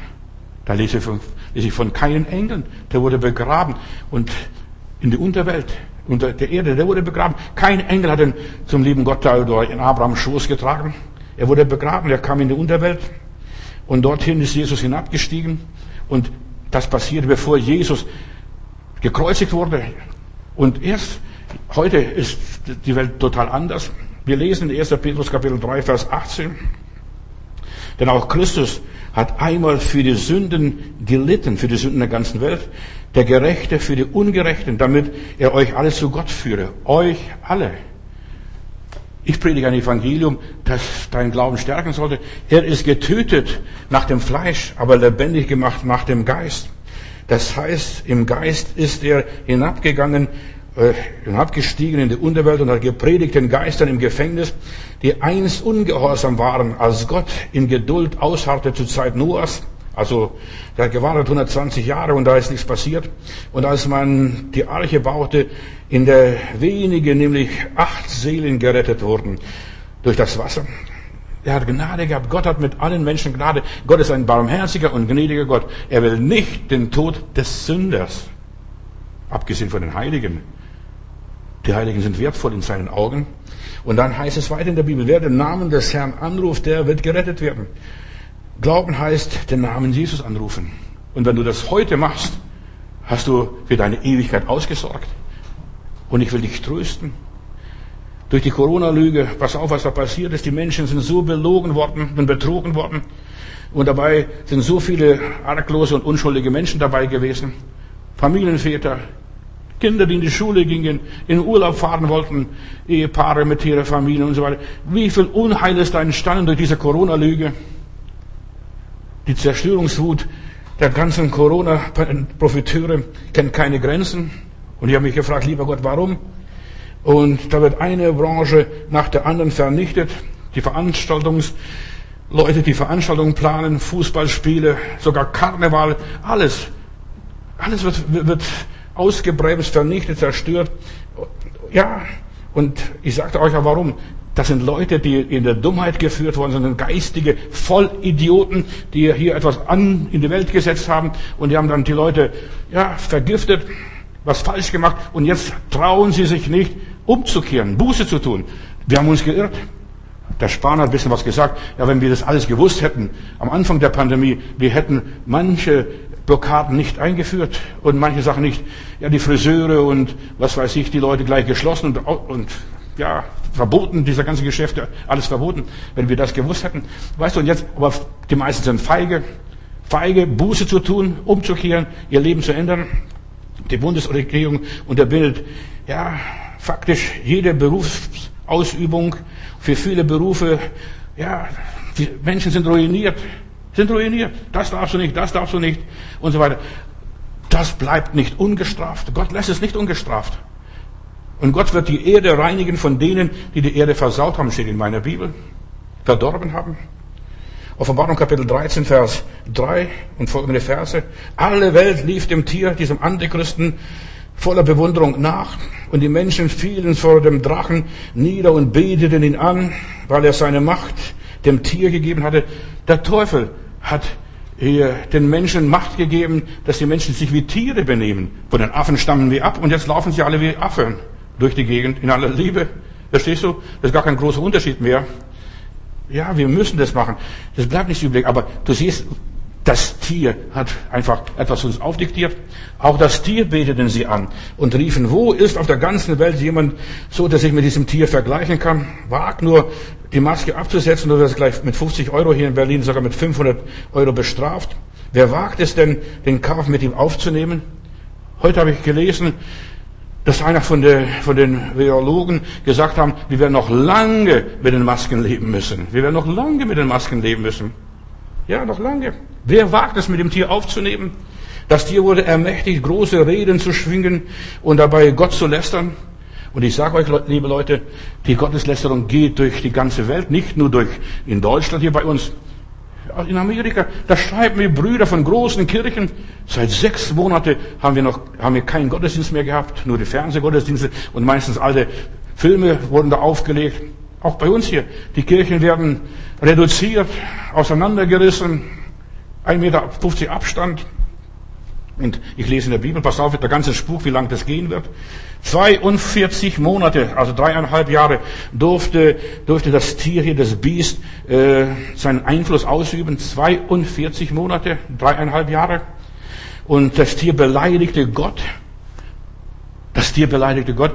Da lese ich von, lese ich von keinen Engeln. Der wurde begraben und in die Unterwelt, unter der Erde, der wurde begraben. Kein Engel hat ihn zum lieben Gott in Abrahams Schoß getragen. Er wurde begraben, er kam in die Unterwelt und dorthin ist Jesus hinabgestiegen und das passierte, bevor Jesus gekreuzigt wurde. Und erst heute ist die Welt total anders. Wir lesen in 1. Petrus Kapitel 3, Vers 18. Denn auch Christus hat einmal für die Sünden gelitten, für die Sünden der ganzen Welt. Der Gerechte für die Ungerechten, damit er euch alle zu Gott führe. Euch alle. Ich predige ein Evangelium, das deinen Glauben stärken sollte. Er ist getötet nach dem Fleisch, aber lebendig gemacht nach dem Geist. Das heißt, im Geist ist er hinabgegangen, äh, hinabgestiegen in die Unterwelt und hat gepredigt den Geistern im Gefängnis, die einst ungehorsam waren, als Gott in Geduld ausharrte zur Zeit Noahs. Also, der hat gewartet 120 Jahre und da ist nichts passiert. Und als man die Arche baute, in der wenige, nämlich acht Seelen gerettet wurden durch das Wasser. Er hat Gnade gehabt. Gott hat mit allen Menschen Gnade. Gott ist ein barmherziger und gnädiger Gott. Er will nicht den Tod des Sünders. Abgesehen von den Heiligen. Die Heiligen sind wertvoll in seinen Augen. Und dann heißt es weiter in der Bibel, wer den Namen des Herrn anruft, der wird gerettet werden. Glauben heißt, den Namen Jesus anrufen. Und wenn du das heute machst, hast du für deine Ewigkeit ausgesorgt. Und ich will dich trösten. Durch die Corona-Lüge, pass auf, was da passiert ist. Die Menschen sind so belogen worden und betrogen worden. Und dabei sind so viele arglose und unschuldige Menschen dabei gewesen. Familienväter, Kinder, die in die Schule gingen, in Urlaub fahren wollten, Ehepaare mit ihrer Familie und so weiter. Wie viel Unheil ist da entstanden durch diese Corona-Lüge? Die Zerstörungswut der ganzen Corona-Profiteure kennt keine Grenzen. Und ich habe mich gefragt, lieber Gott, warum? Und da wird eine Branche nach der anderen vernichtet. Die Veranstaltungsleute, die Veranstaltungen planen, Fußballspiele, sogar Karneval, alles. Alles wird, wird ausgebremst, vernichtet, zerstört. Ja, und ich sagte euch ja warum. Das sind Leute, die in der Dummheit geführt worden sind, geistige Vollidioten, die hier etwas an in die Welt gesetzt haben und die haben dann die Leute ja vergiftet, was falsch gemacht und jetzt trauen sie sich nicht umzukehren, Buße zu tun. Wir haben uns geirrt. Der Spahn hat ein bisschen was gesagt. Ja, wenn wir das alles gewusst hätten, am Anfang der Pandemie, wir hätten manche Blockaden nicht eingeführt und manche Sachen nicht. Ja, die Friseure und was weiß ich, die Leute gleich geschlossen und, und ja, verboten, diese ganzen Geschäfte, alles verboten, wenn wir das gewusst hätten. Weißt du, und jetzt, aber die meisten sind feige, feige, Buße zu tun, umzukehren, ihr Leben zu ändern. Die Bundesregierung unterbindet, ja, faktisch jede Berufsausübung für viele Berufe, ja, die Menschen sind ruiniert, sind ruiniert. Das darfst du nicht, das darfst du nicht und so weiter. Das bleibt nicht ungestraft. Gott lässt es nicht ungestraft. Und Gott wird die Erde reinigen von denen, die die Erde versaut haben, steht in meiner Bibel, verdorben haben. Offenbarung Kapitel 13, Vers 3 und folgende Verse. Alle Welt lief dem Tier, diesem Antichristen, voller Bewunderung nach. Und die Menschen fielen vor dem Drachen nieder und beteten ihn an, weil er seine Macht dem Tier gegeben hatte. Der Teufel hat hier den Menschen Macht gegeben, dass die Menschen sich wie Tiere benehmen. Von den Affen stammen wir ab und jetzt laufen sie alle wie Affen durch die Gegend in aller Liebe. Verstehst du? Das ist gar kein großer Unterschied mehr. Ja, wir müssen das machen. Das bleibt nicht übrig. Aber du siehst, das Tier hat einfach etwas uns aufdiktiert. Auch das Tier beteten sie an und riefen, wo ist auf der ganzen Welt jemand so, dass ich mit diesem Tier vergleichen kann? Wagt nur, die Maske abzusetzen oder das gleich mit 50 Euro hier in Berlin sogar mit 500 Euro bestraft. Wer wagt es denn, den Kauf mit ihm aufzunehmen? Heute habe ich gelesen, dass einer von, der, von den Virologen gesagt haben, wir werden noch lange mit den Masken leben müssen. Wir werden noch lange mit den Masken leben müssen. Ja, noch lange. Wer wagt es, mit dem Tier aufzunehmen? Das Tier wurde ermächtigt, große Reden zu schwingen und dabei Gott zu lästern. Und ich sage euch, liebe Leute, die Gotteslästerung geht durch die ganze Welt, nicht nur durch in Deutschland hier bei uns, in Amerika, da schreiben wir Brüder von großen Kirchen. Seit sechs Monaten haben wir noch, haben wir keinen Gottesdienst mehr gehabt, nur die Fernsehgottesdienste und meistens alte Filme wurden da aufgelegt. Auch bei uns hier. Die Kirchen werden reduziert, auseinandergerissen, 1,50 Meter Abstand. Und ich lese in der Bibel, pass auf, der ganze Spuk, wie lange das gehen wird. 42 Monate, also dreieinhalb Jahre, durfte, durfte das Tier hier, das Biest, äh, seinen Einfluss ausüben. 42 Monate, dreieinhalb Jahre. Und das Tier beleidigte Gott. Das Tier beleidigte Gott.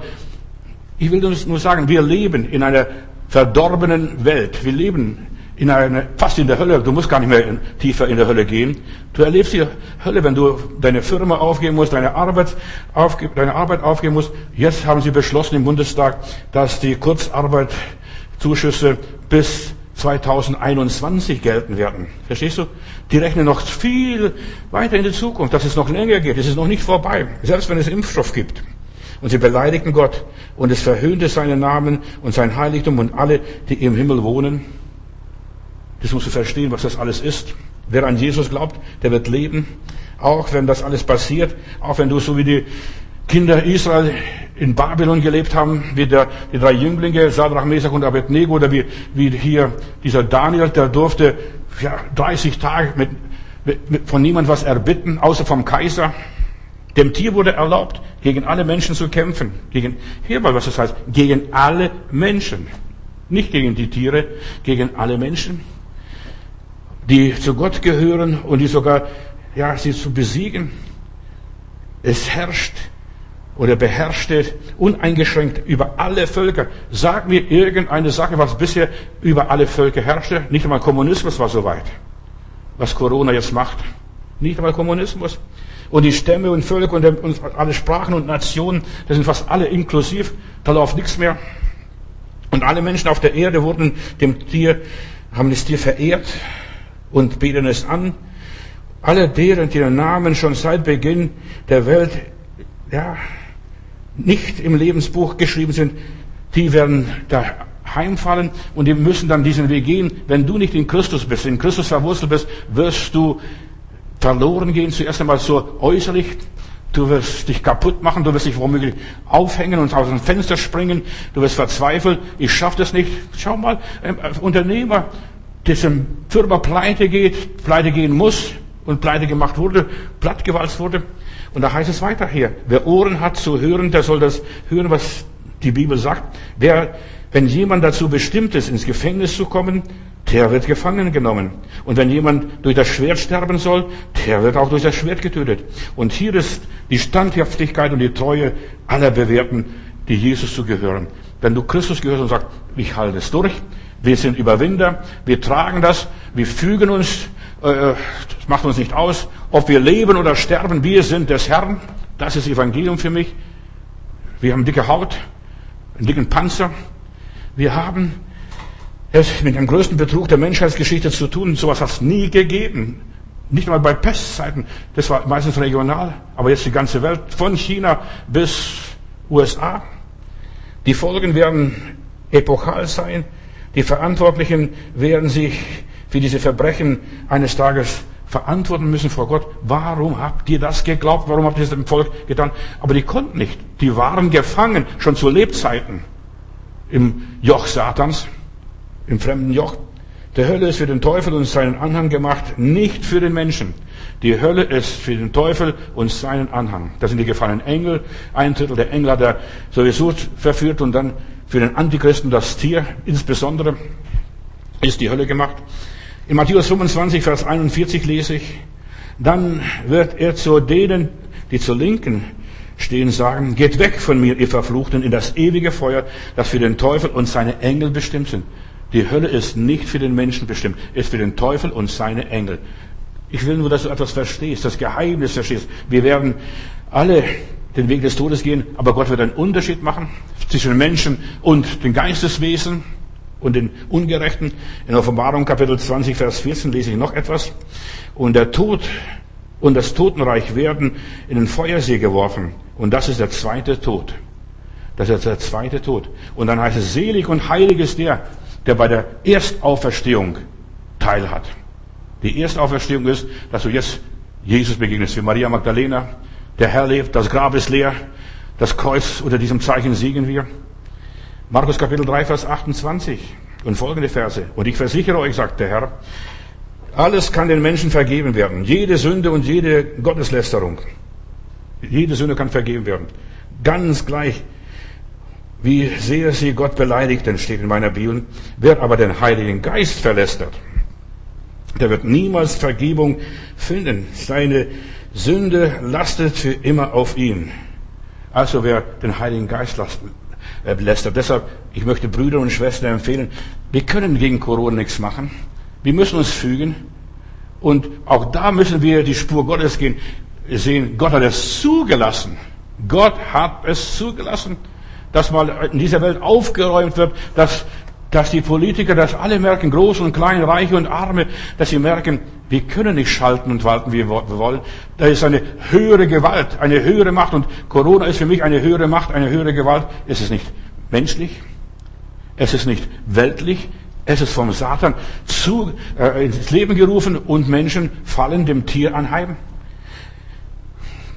Ich will nur sagen, wir leben in einer verdorbenen Welt. Wir leben in eine, fast in der Hölle. Du musst gar nicht mehr in, tiefer in der Hölle gehen. Du erlebst die Hölle, wenn du deine Firma aufgeben musst, deine Arbeit, aufge, deine Arbeit aufgeben musst. Jetzt haben sie beschlossen im Bundestag, dass die Kurzarbeitszuschüsse bis 2021 gelten werden. Verstehst du? Die rechnen noch viel weiter in die Zukunft, dass es noch länger geht. Es ist noch nicht vorbei. Selbst wenn es Impfstoff gibt. Und sie beleidigten Gott und es verhöhnte seinen Namen und sein Heiligtum und alle, die im Himmel wohnen. Das musst du verstehen, was das alles ist. Wer an Jesus glaubt, der wird leben. Auch wenn das alles passiert, auch wenn du so wie die Kinder Israel in Babylon gelebt haben, wie der, die drei Jünglinge, Sadrach, Mesach und Abednego, oder wie, wie hier dieser Daniel, der durfte ja, 30 Tage mit, mit, von niemand was erbitten, außer vom Kaiser. Dem Tier wurde erlaubt, gegen alle Menschen zu kämpfen. Gegen, hier mal, was das heißt, gegen alle Menschen. Nicht gegen die Tiere, gegen alle Menschen die zu Gott gehören und die sogar, ja, sie zu besiegen. Es herrscht oder beherrschte uneingeschränkt über alle Völker. Sag mir irgendeine Sache, was bisher über alle Völker herrschte. Nicht einmal Kommunismus war so weit. Was Corona jetzt macht. Nicht einmal Kommunismus. Und die Stämme und Völker und, alle Sprachen und Nationen, das sind fast alle inklusiv. Da läuft nichts mehr. Und alle Menschen auf der Erde wurden dem Tier, haben das Tier verehrt und beten es an. Alle deren, deren Namen schon seit Beginn der Welt, ja, nicht im Lebensbuch geschrieben sind, die werden da heimfallen und die müssen dann diesen Weg gehen. Wenn du nicht in Christus bist, in Christus verwurzelt bist, wirst du verloren gehen. Zuerst einmal so äußerlich. Du wirst dich kaputt machen, du wirst dich womöglich aufhängen und aus dem Fenster springen, du wirst verzweifeln, ich schaffe das nicht. Schau mal, ein Unternehmer, dessen Firma pleite geht, pleite gehen muss und pleite gemacht wurde, plattgewalzt wurde. Und da heißt es weiter hier, wer Ohren hat zu hören, der soll das hören, was die Bibel sagt. Wer, wenn jemand dazu bestimmt ist, ins Gefängnis zu kommen, der wird gefangen genommen. Und wenn jemand durch das Schwert sterben soll, der wird auch durch das Schwert getötet. Und hier ist die Standhaftigkeit und die Treue aller Bewährten, die Jesus zu gehören. Wenn du Christus gehörst und sagst, ich halte es durch, wir sind Überwinder, wir tragen das, wir fügen uns, äh, das macht uns nicht aus, ob wir leben oder sterben, wir sind des Herrn. Das ist Evangelium für mich. Wir haben dicke Haut, einen dicken Panzer. Wir haben es mit dem größten Betrug der Menschheitsgeschichte zu tun. Sowas hat es nie gegeben. Nicht mal bei Pestzeiten. Das war meistens regional. Aber jetzt die ganze Welt, von China bis USA. Die Folgen werden epochal sein. Die Verantwortlichen werden sich für diese Verbrechen eines Tages verantworten müssen vor Gott. Warum habt ihr das geglaubt? Warum habt ihr es dem Volk getan? Aber die konnten nicht. Die waren gefangen, schon zu Lebzeiten im Joch Satans im fremden Joch. Der Hölle ist für den Teufel und seinen Anhang gemacht, nicht für den Menschen. Die Hölle ist für den Teufel und seinen Anhang. Das sind die gefallenen Engel. Ein Drittel der Engel hat er sowieso verführt und dann für den Antichristen das Tier insbesondere ist die Hölle gemacht. In Matthäus 25, Vers 41 lese ich, dann wird er zu denen, die zur Linken stehen, sagen, geht weg von mir, ihr Verfluchten, in das ewige Feuer, das für den Teufel und seine Engel bestimmt sind. Die Hölle ist nicht für den Menschen bestimmt, ist für den Teufel und seine Engel. Ich will nur, dass du etwas verstehst, das Geheimnis verstehst. Wir werden alle den Weg des Todes gehen, aber Gott wird einen Unterschied machen zwischen Menschen und den Geisteswesen und den Ungerechten. In Offenbarung Kapitel 20, Vers 14 lese ich noch etwas. Und der Tod und das Totenreich werden in den Feuersee geworfen. Und das ist der zweite Tod. Das ist der zweite Tod. Und dann heißt es, selig und heilig ist der, der bei der Erstauferstehung teilhat. Die Erstauferstehung ist, dass du jetzt Jesus begegnest, wie Maria Magdalena. Der Herr lebt, das Grab ist leer, das Kreuz unter diesem Zeichen siegen wir. Markus Kapitel 3, Vers 28 und folgende Verse. Und ich versichere euch, sagt der Herr, alles kann den Menschen vergeben werden. Jede Sünde und jede Gotteslästerung. Jede Sünde kann vergeben werden. Ganz gleich, wie sehr sie Gott beleidigten, steht in meiner Bibel. Wer aber den Heiligen Geist verlästert, der wird niemals Vergebung finden. Seine Sünde lastet für immer auf ihn. Also wer den Heiligen Geist äh, lästert. Deshalb, ich möchte Brüder und Schwestern empfehlen, wir können gegen Corona nichts machen. Wir müssen uns fügen. Und auch da müssen wir die Spur Gottes gehen, sehen. Gott hat es zugelassen. Gott hat es zugelassen dass mal in dieser Welt aufgeräumt wird, dass, dass die Politiker, dass alle merken, groß und klein, reiche und arme, dass sie merken, wir können nicht schalten und walten, wie wir wollen. Da ist eine höhere Gewalt, eine höhere Macht und Corona ist für mich eine höhere Macht, eine höhere Gewalt. Es ist nicht menschlich, es ist nicht weltlich, es ist vom Satan zu, äh, ins Leben gerufen und Menschen fallen dem Tier anheim.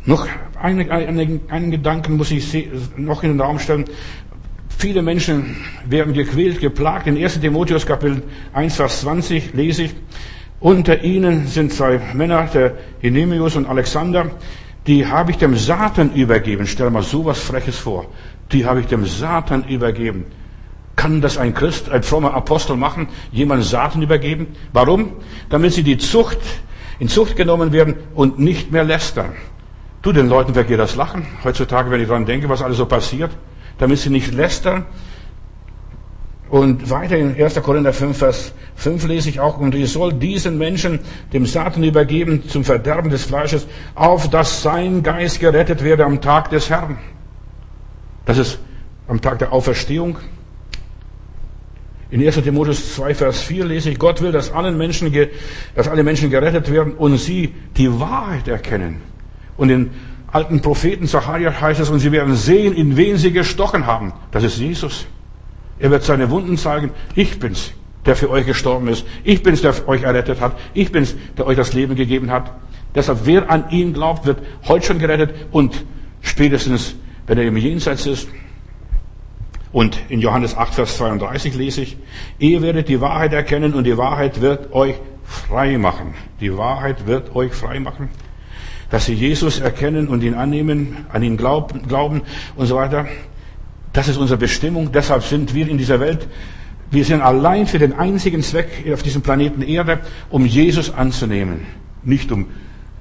Noch einen, einen, einen Gedanken muss ich noch in den Raum stellen. Viele Menschen werden gequält, geplagt. In 1. Timotheus Kapitel 1, Vers 20 lese ich, unter ihnen sind zwei Männer, der Hynemius und Alexander, die habe ich dem Satan übergeben. Stell mal sowas Freches vor. Die habe ich dem Satan übergeben. Kann das ein Christ, ein frommer Apostel machen? Jemand Satan übergeben? Warum? Damit sie die Zucht, in Zucht genommen werden und nicht mehr lästern. Du, den Leuten vergeht das Lachen heutzutage, wenn ich daran denke, was alles so passiert, damit sie nicht lästern. Und weiter in 1. Korinther 5, Vers 5 lese ich auch, und ihr sollt diesen Menschen dem Satan übergeben zum Verderben des Fleisches, auf dass sein Geist gerettet werde am Tag des Herrn. Das ist am Tag der Auferstehung. In 1. Timotheus 2, Vers 4 lese ich, Gott will, dass, allen Menschen, dass alle Menschen gerettet werden und sie die Wahrheit erkennen. Und in alten Propheten Zachariah heißt es, und sie werden sehen, in wen sie gestochen haben. Das ist Jesus. Er wird seine Wunden zeigen. Ich bin's, der für euch gestorben ist. Ich bin's, der euch errettet hat. Ich bin's, der euch das Leben gegeben hat. Deshalb, wer an ihn glaubt, wird heute schon gerettet und spätestens, wenn er im Jenseits ist. Und in Johannes 8, Vers 32 lese ich, ihr werdet die Wahrheit erkennen und die Wahrheit wird euch frei machen. Die Wahrheit wird euch frei machen. Dass sie Jesus erkennen und ihn annehmen, an ihn glauben, glauben und so weiter. Das ist unsere Bestimmung. Deshalb sind wir in dieser Welt. Wir sind allein für den einzigen Zweck auf diesem Planeten Erde, um Jesus anzunehmen. Nicht um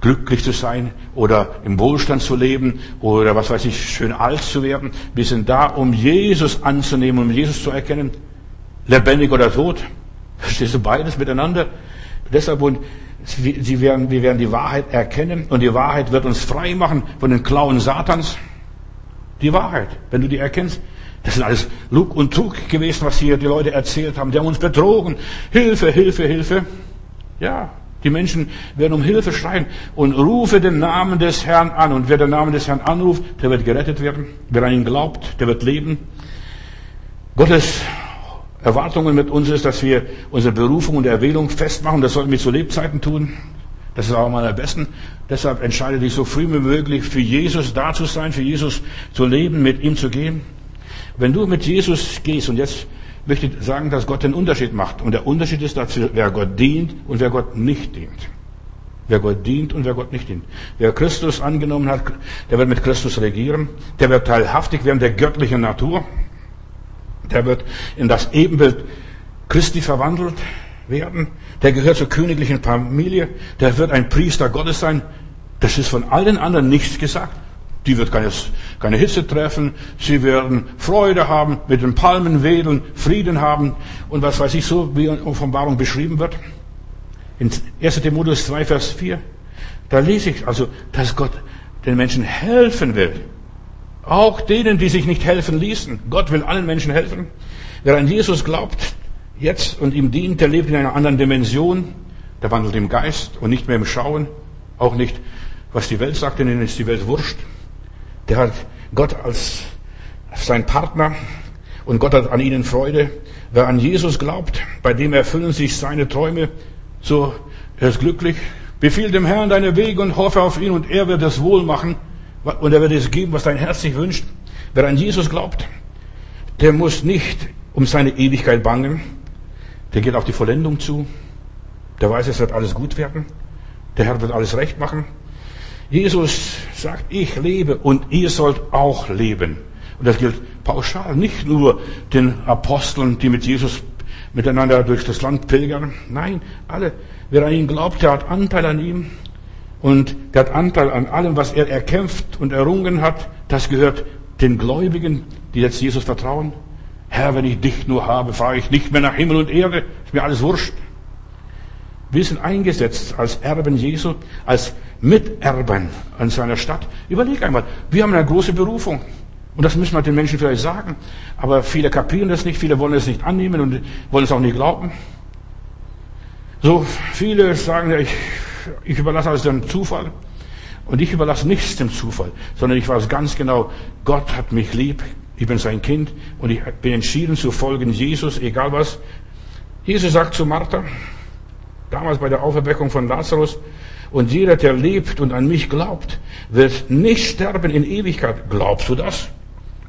glücklich zu sein oder im Wohlstand zu leben oder was weiß ich, schön alt zu werden. Wir sind da, um Jesus anzunehmen, um Jesus zu erkennen. Lebendig oder tot. Verstehst du beides miteinander? Deshalb, und sie werden, wir werden die Wahrheit erkennen und die Wahrheit wird uns frei machen von den Klauen Satans. Die Wahrheit, wenn du die erkennst. Das sind alles Lug und Trug gewesen, was hier die Leute erzählt haben. Die haben uns betrogen. Hilfe, Hilfe, Hilfe. Ja, die Menschen werden um Hilfe schreien und rufe den Namen des Herrn an. Und wer den Namen des Herrn anruft, der wird gerettet werden. Wer an ihn glaubt, der wird leben. Gottes Erwartungen mit uns ist, dass wir unsere Berufung und Erwählung festmachen. Das sollten wir zu Lebzeiten tun. Das ist auch mal am besten. Deshalb entscheide dich so früh wie möglich für Jesus da zu sein, für Jesus zu leben, mit ihm zu gehen. Wenn du mit Jesus gehst und jetzt möchte ich sagen, dass Gott den Unterschied macht. Und der Unterschied ist dazu, wer Gott dient und wer Gott nicht dient. Wer Gott dient und wer Gott nicht dient. Wer Christus angenommen hat, der wird mit Christus regieren. Der wird teilhaftig werden der göttlichen Natur. Der wird in das Ebenbild Christi verwandelt werden. Der gehört zur königlichen Familie. Der wird ein Priester Gottes sein. Das ist von allen anderen nichts gesagt. Die wird keine, keine Hitze treffen. Sie werden Freude haben, mit den Palmen wedeln, Frieden haben und was weiß ich so, wie in Offenbarung beschrieben wird. In 1. Timotheus 2, Vers 4. Da lese ich also, dass Gott den Menschen helfen will. Auch denen, die sich nicht helfen ließen. Gott will allen Menschen helfen. Wer an Jesus glaubt, jetzt und ihm dient, der lebt in einer anderen Dimension. Der wandelt im Geist und nicht mehr im Schauen. Auch nicht, was die Welt sagt, denn ist die Welt wurscht. Der hat Gott als sein Partner und Gott hat an ihnen Freude. Wer an Jesus glaubt, bei dem erfüllen sich seine Träume, so er ist glücklich. Befiehl dem Herrn deine Wege und hoffe auf ihn und er wird es wohl machen und er wird es geben, was dein Herz sich wünscht. Wer an Jesus glaubt, der muss nicht um seine Ewigkeit bangen. Der geht auf die Vollendung zu. Der weiß, es wird alles gut werden. Der Herr wird alles recht machen. Jesus sagt, ich lebe und ihr sollt auch leben. Und das gilt pauschal, nicht nur den Aposteln, die mit Jesus miteinander durch das Land pilgern. Nein, alle. Wer an ihn glaubt, der hat Anteil an ihm. Und der Anteil an allem, was er erkämpft und errungen hat. Das gehört den Gläubigen, die jetzt Jesus vertrauen. Herr, wenn ich dich nur habe, fahre ich nicht mehr nach Himmel und Erde. Ist mir alles wurscht. Wir sind eingesetzt als Erben Jesu, als Miterben an seiner Stadt. Überleg einmal, wir haben eine große Berufung. Und das müssen wir den Menschen vielleicht sagen. Aber viele kapieren das nicht, viele wollen es nicht annehmen und wollen es auch nicht glauben. So viele sagen, ich, ich überlasse alles dem Zufall. Und ich überlasse nichts dem Zufall, sondern ich weiß ganz genau, Gott hat mich lieb, ich bin sein Kind und ich bin entschieden zu folgen Jesus, egal was. Jesus sagt zu Martha, damals bei der Auferweckung von Lazarus. Und jeder, der lebt und an mich glaubt, wird nicht sterben in Ewigkeit. Glaubst du das?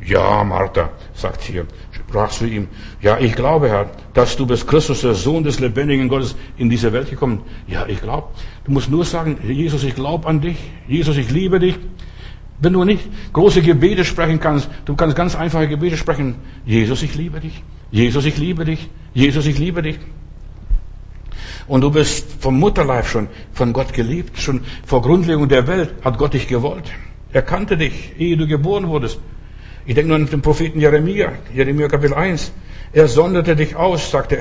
Ja, Martha, sagt hier, sprach zu ihm. Ja, ich glaube, Herr, dass du bist Christus, der Sohn des lebendigen Gottes, in diese Welt gekommen. Ja, ich glaube. Du musst nur sagen, Jesus, ich glaube an dich. Jesus, ich liebe dich. Wenn du nicht große Gebete sprechen kannst, du kannst ganz einfache Gebete sprechen. Jesus, ich liebe dich. Jesus, ich liebe dich. Jesus, ich liebe dich. Und du bist vom Mutterleib schon von Gott geliebt. Schon vor Grundlegung der Welt hat Gott dich gewollt. Er kannte dich, ehe du geboren wurdest. Ich denke nur an den Propheten Jeremia, Jeremia Kapitel 1. Er sonderte dich aus, sagte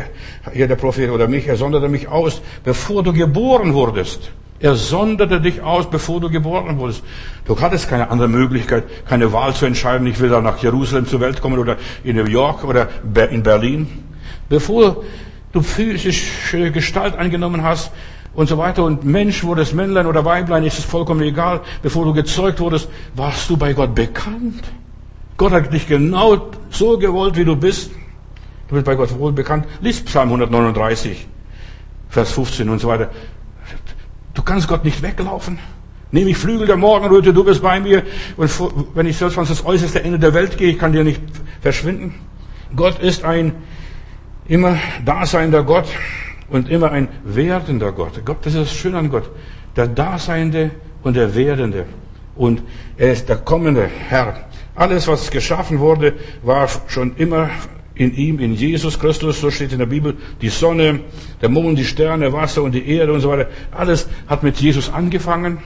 hier der Prophet oder mich, er sonderte mich aus, bevor du geboren wurdest. Er sonderte dich aus, bevor du geboren wurdest. Du hattest keine andere Möglichkeit, keine Wahl zu entscheiden, ich will da nach Jerusalem zur Welt kommen oder in New York oder in Berlin. Bevor du physische Gestalt angenommen hast und so weiter und Mensch wurdest, Männlein oder Weiblein, ist es vollkommen egal. Bevor du gezeugt wurdest, warst du bei Gott bekannt. Gott hat dich genau so gewollt, wie du bist. Du bist bei Gott wohl bekannt. Lies Psalm 139, Vers 15 und so weiter. Du kannst Gott nicht weglaufen. Nehme ich Flügel der Morgenröte, du bist bei mir. Und wenn ich selbst ans äußerste Ende der Welt gehe, ich kann dir nicht verschwinden. Gott ist ein immer daseinender Gott und immer ein werdender Gott. Gott, das ist das Schöne an Gott. Der Daseinende und der Werdende. Und er ist der kommende Herr. Alles, was geschaffen wurde, war schon immer in ihm, in Jesus Christus, so steht in der Bibel, die Sonne, der Mond, die Sterne, Wasser und die Erde und so weiter. Alles hat mit Jesus angefangen.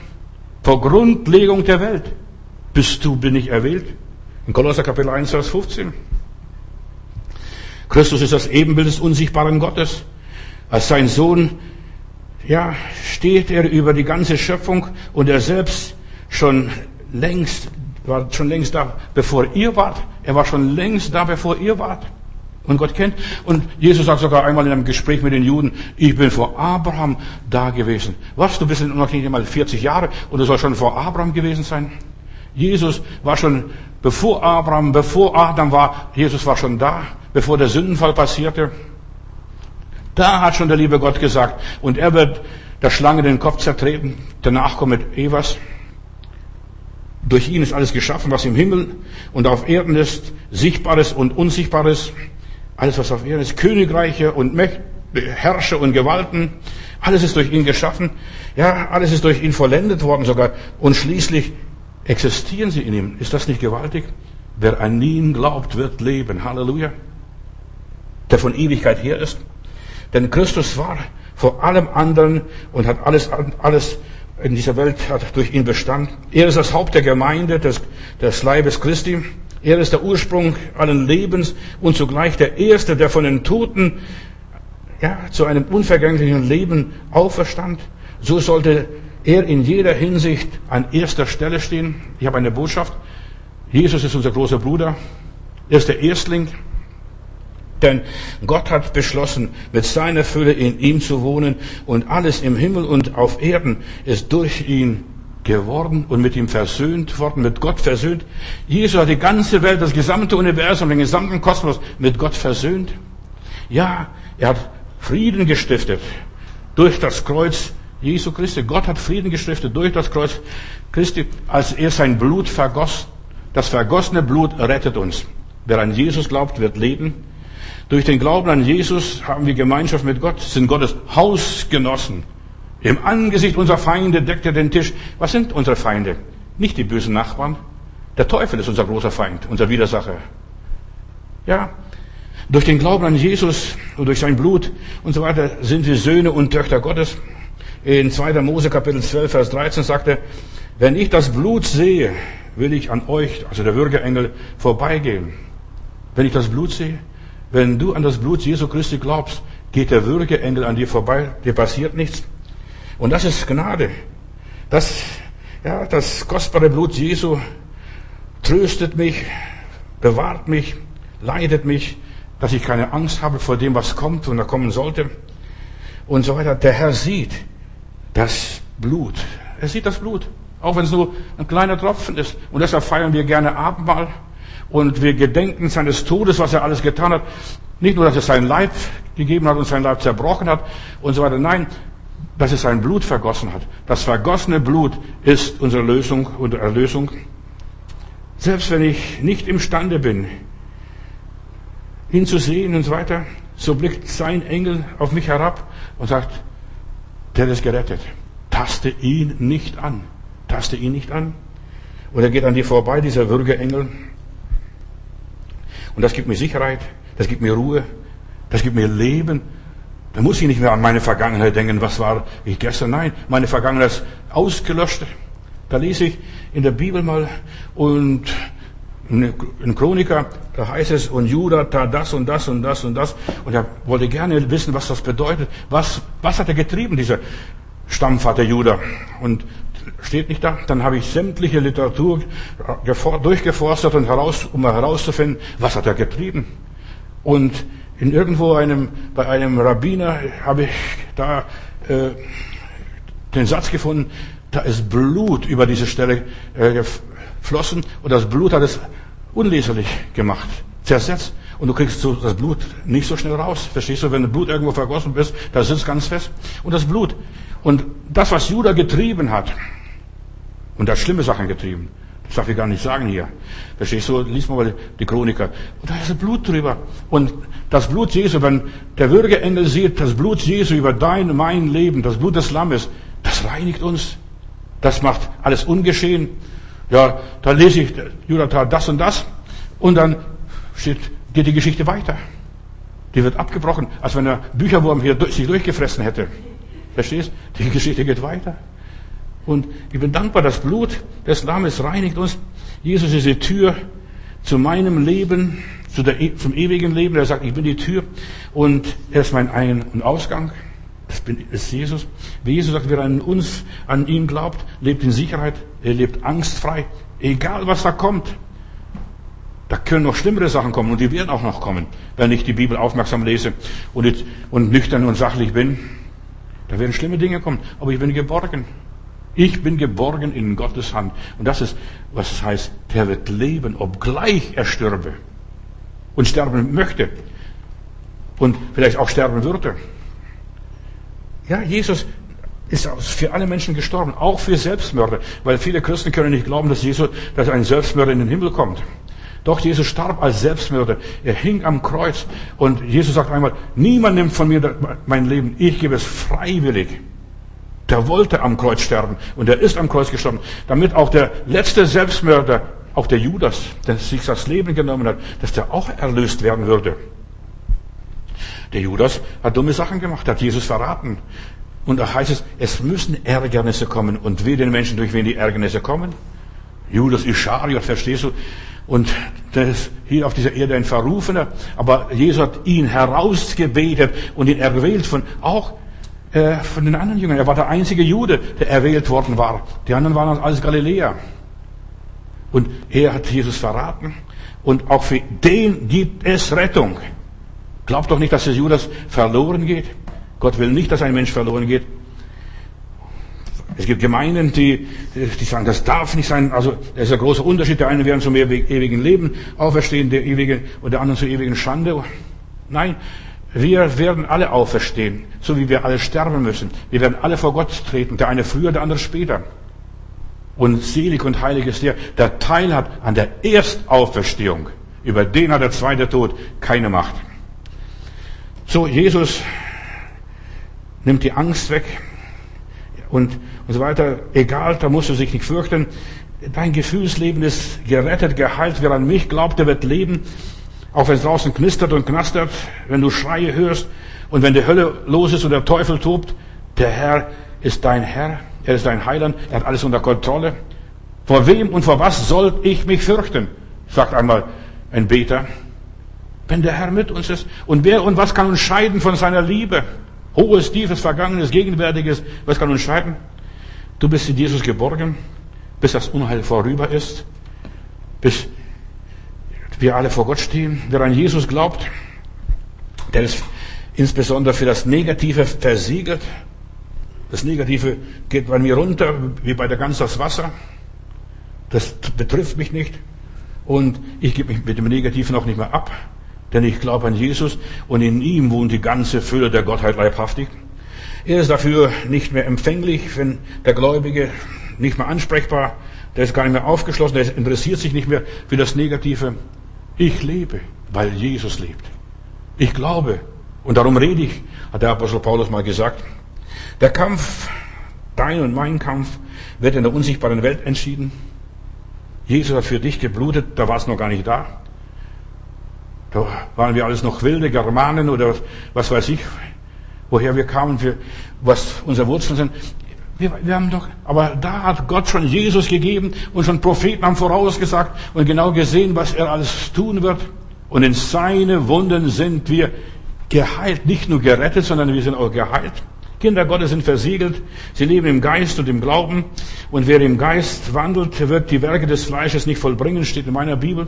Vor Grundlegung der Welt bist du, bin ich erwählt. In Kolosser Kapitel 1, Vers 15. Christus ist das Ebenbild des unsichtbaren Gottes. Als sein Sohn, ja, steht er über die ganze Schöpfung und er selbst schon längst, war schon längst da, bevor ihr wart. Er war schon längst da, bevor ihr wart. Und Gott kennt. Und Jesus sagt sogar einmal in einem Gespräch mit den Juden, ich bin vor Abraham da gewesen. Was, du bist noch nicht einmal 40 Jahre und du sollst schon vor Abraham gewesen sein? Jesus war schon, bevor Abraham, bevor Adam war, Jesus war schon da, bevor der Sündenfall passierte. Da hat schon der liebe Gott gesagt, und er wird der Schlange den Kopf zertreten, der Nachkomme Evas. Durch ihn ist alles geschaffen, was im Himmel und auf Erden ist, Sichtbares und Unsichtbares. Alles, was auf Erden ist, Königreiche und Mächte, Herrscher und Gewalten. Alles ist durch ihn geschaffen. Ja, alles ist durch ihn vollendet worden sogar. Und schließlich existieren sie in ihm. Ist das nicht gewaltig? Wer an ihn glaubt, wird leben. Halleluja. Der von Ewigkeit her ist. Denn Christus war vor allem anderen und hat alles, alles in dieser Welt hat durch ihn Bestand. Er ist das Haupt der Gemeinde, des, des Leibes Christi. Er ist der Ursprung allen Lebens und zugleich der Erste, der von den Toten ja, zu einem unvergänglichen Leben auferstand. So sollte er in jeder Hinsicht an erster Stelle stehen. Ich habe eine Botschaft. Jesus ist unser großer Bruder. Er ist der Erstling. Denn Gott hat beschlossen, mit seiner Fülle in ihm zu wohnen und alles im Himmel und auf Erden ist durch ihn geworden und mit ihm versöhnt worden, mit Gott versöhnt. Jesus hat die ganze Welt, das gesamte Universum, den gesamten Kosmos mit Gott versöhnt. Ja, er hat Frieden gestiftet durch das Kreuz Jesu Christi. Gott hat Frieden gestiftet durch das Kreuz Christi, als er sein Blut vergoss. Das vergossene Blut rettet uns. Wer an Jesus glaubt, wird leben. Durch den Glauben an Jesus haben wir Gemeinschaft mit Gott, sind Gottes Hausgenossen. Im Angesicht unserer Feinde deckt er den Tisch. Was sind unsere Feinde? Nicht die bösen Nachbarn. Der Teufel ist unser großer Feind, unser Widersacher. Ja, durch den Glauben an Jesus und durch sein Blut und so weiter sind wir Söhne und Töchter Gottes. In 2. Mose Kapitel 12, Vers 13 sagt er, wenn ich das Blut sehe, will ich an euch, also der Würgeengel, vorbeigehen. Wenn ich das Blut sehe, wenn du an das Blut Jesu Christi glaubst, geht der Würgeengel an dir vorbei, dir passiert nichts. Und das ist Gnade. Das, ja, das kostbare Blut Jesu tröstet mich, bewahrt mich, leidet mich, dass ich keine Angst habe vor dem, was kommt und da kommen sollte. Und so weiter. Der Herr sieht das Blut. Er sieht das Blut. Auch wenn es nur ein kleiner Tropfen ist. Und deshalb feiern wir gerne Abendmahl und wir gedenken seines Todes, was er alles getan hat. Nicht nur, dass er sein Leib gegeben hat und sein Leib zerbrochen hat und so weiter. Nein, dass er sein Blut vergossen hat. Das vergossene Blut ist unsere Lösung und Erlösung. Selbst wenn ich nicht imstande bin, ihn zu sehen und so weiter, so blickt sein Engel auf mich herab und sagt, der ist gerettet. Taste ihn nicht an. Taste ihn nicht an. Und er geht an dir vorbei, dieser Würgeengel, und das gibt mir Sicherheit, das gibt mir Ruhe, das gibt mir Leben. Da muss ich nicht mehr an meine Vergangenheit denken, was war ich gestern. Nein, meine Vergangenheit ist ausgelöscht. Da lese ich in der Bibel mal und in Chroniker, da heißt es, und Judah tat das und das und das und das. Und er wollte gerne wissen, was das bedeutet. Was, was hat er getrieben, dieser Stammvater Judah? Und steht nicht da. Dann habe ich sämtliche Literatur durchgeforstet, und heraus, um herauszufinden, was hat er getrieben. Und in irgendwo einem, bei einem Rabbiner habe ich da äh, den Satz gefunden, da ist Blut über diese Stelle äh, geflossen und das Blut hat es unleserlich gemacht, zersetzt. Und du kriegst das Blut nicht so schnell raus. Verstehst du? Wenn du Blut irgendwo vergossen bist, da sitzt ganz fest. Und das Blut. Und das, was Judah getrieben hat, und er hat schlimme Sachen getrieben. Das darf ich gar nicht sagen hier. Verstehst du? Lies mal die Chroniker. Und da ist Blut drüber. Und das Blut Jesu, wenn der Würgeengel sieht, das Blut Jesu über dein, mein Leben, das Blut des Lammes, das reinigt uns. Das macht alles ungeschehen. Ja, da lese ich, Judah das und das. Und dann steht, geht die Geschichte weiter. Die wird abgebrochen, als wenn der Bücherwurm hier sich durchgefressen hätte. Verstehst? Die Geschichte geht weiter. Und ich bin dankbar, das Blut des Lammes reinigt uns. Jesus ist die Tür zu meinem Leben, zu der, e, zum ewigen Leben. Er sagt, ich bin die Tür und er ist mein Ein- und Ausgang. Das ist Jesus. Wie Jesus sagt, wer an uns, an ihn glaubt, lebt in Sicherheit. Er lebt angstfrei. Egal was da kommt. Da können noch schlimmere Sachen kommen und die werden auch noch kommen, wenn ich die Bibel aufmerksam lese und, und nüchtern und sachlich bin. Da werden schlimme Dinge kommen, aber ich bin geborgen. Ich bin geborgen in Gottes Hand. Und das ist, was es heißt, der wird leben, obgleich er stürbe. Und sterben möchte. Und vielleicht auch sterben würde. Ja, Jesus ist für alle Menschen gestorben, auch für Selbstmörder. Weil viele Christen können nicht glauben, dass Jesus, dass ein Selbstmörder in den Himmel kommt. Doch Jesus starb als Selbstmörder. Er hing am Kreuz. Und Jesus sagt einmal, niemand nimmt von mir mein Leben. Ich gebe es freiwillig. Der wollte am Kreuz sterben und er ist am Kreuz gestorben, damit auch der letzte Selbstmörder, auch der Judas, der sich das Leben genommen hat, dass der auch erlöst werden würde. Der Judas hat dumme Sachen gemacht, hat Jesus verraten. Und da heißt es, es müssen Ärgernisse kommen. Und wie den Menschen, durch wen die Ärgernisse kommen? Judas Ischariot, verstehst du? Und der ist hier auf dieser Erde ein Verrufener. Aber Jesus hat ihn herausgebetet und ihn erwählt von auch äh, von den anderen Jüngern. Er war der einzige Jude, der erwählt worden war. Die anderen waren alles Galiläer. Und er hat Jesus verraten. Und auch für den gibt es Rettung. Glaubt doch nicht, dass der Judas verloren geht. Gott will nicht, dass ein Mensch verloren geht. Es gibt Gemeinden, die, die sagen, das darf nicht sein. Also, das ist ein großer Unterschied. Der eine werden zum ewigen Leben auferstehen, der ewige, und der andere zur ewigen Schande. Nein, wir werden alle auferstehen, so wie wir alle sterben müssen. Wir werden alle vor Gott treten, der eine früher, der andere später. Und selig und heilig ist der, der Teil hat an der Erstauferstehung. Über den hat der zweite Tod keine Macht. So, Jesus nimmt die Angst weg und, und so weiter. Egal, da musst du dich nicht fürchten. Dein Gefühlsleben ist gerettet, geheilt. Wer an mich glaubt, der wird leben. Auch wenn es draußen knistert und knastert, wenn du Schreie hörst und wenn die Hölle los ist und der Teufel tobt, der Herr ist dein Herr, er ist dein Heiland, er hat alles unter Kontrolle. Vor wem und vor was soll ich mich fürchten? sagt einmal ein Beter. Wenn der Herr mit uns ist. Und wer und was kann uns scheiden von seiner Liebe? Hohes, tiefes, vergangenes, gegenwärtiges, was kann uns scheiden? Du bist in Jesus geborgen, bis das Unheil vorüber ist, bis wir alle vor Gott stehen. Wer an Jesus glaubt, der ist insbesondere für das Negative versiegelt. Das Negative geht bei mir runter, wie bei der Gans das Wasser. Das betrifft mich nicht. Und ich gebe mich mit dem Negativen auch nicht mehr ab. Denn ich glaube an Jesus und in ihm wohnt die ganze Fülle der Gottheit leibhaftig. Er ist dafür nicht mehr empfänglich, wenn der Gläubige nicht mehr ansprechbar, der ist gar nicht mehr aufgeschlossen, der interessiert sich nicht mehr für das Negative. Ich lebe, weil Jesus lebt. Ich glaube. Und darum rede ich, hat der Apostel Paulus mal gesagt. Der Kampf, dein und mein Kampf, wird in der unsichtbaren Welt entschieden. Jesus hat für dich geblutet, da war es noch gar nicht da. Da waren wir alles noch wilde Germanen oder was weiß ich, woher wir kamen, wir, was unsere Wurzeln sind. Wir, wir haben doch, aber da hat Gott schon Jesus gegeben und schon Propheten haben vorausgesagt und genau gesehen, was er alles tun wird. Und in seine Wunden sind wir geheilt, nicht nur gerettet, sondern wir sind auch geheilt. Kinder Gottes sind versiegelt, sie leben im Geist und im Glauben. Und wer im Geist wandelt, wird die Werke des Fleisches nicht vollbringen, steht in meiner Bibel.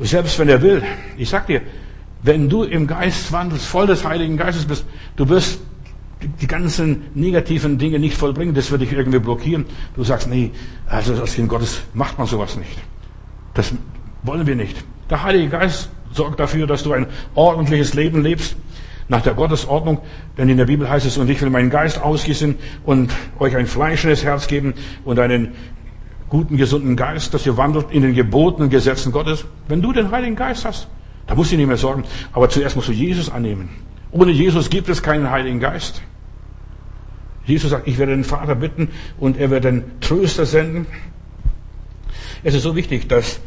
Selbst wenn er will. Ich sag dir, wenn du im Geist wandelst, voll des Heiligen Geistes bist, du wirst die ganzen negativen Dinge nicht vollbringen, das wird dich irgendwie blockieren. Du sagst, nee, also als Kind Gottes macht man sowas nicht. Das wollen wir nicht. Der Heilige Geist Sorg dafür, dass du ein ordentliches Leben lebst, nach der Gottesordnung. Denn in der Bibel heißt es, und ich will meinen Geist ausgießen und euch ein fleischendes Herz geben und einen guten, gesunden Geist, dass ihr wandelt in den Geboten und Gesetzen Gottes. Wenn du den Heiligen Geist hast, da musst du nicht mehr sorgen. Aber zuerst musst du Jesus annehmen. Ohne Jesus gibt es keinen Heiligen Geist. Jesus sagt, ich werde den Vater bitten und er wird den Tröster senden. Es ist so wichtig, dass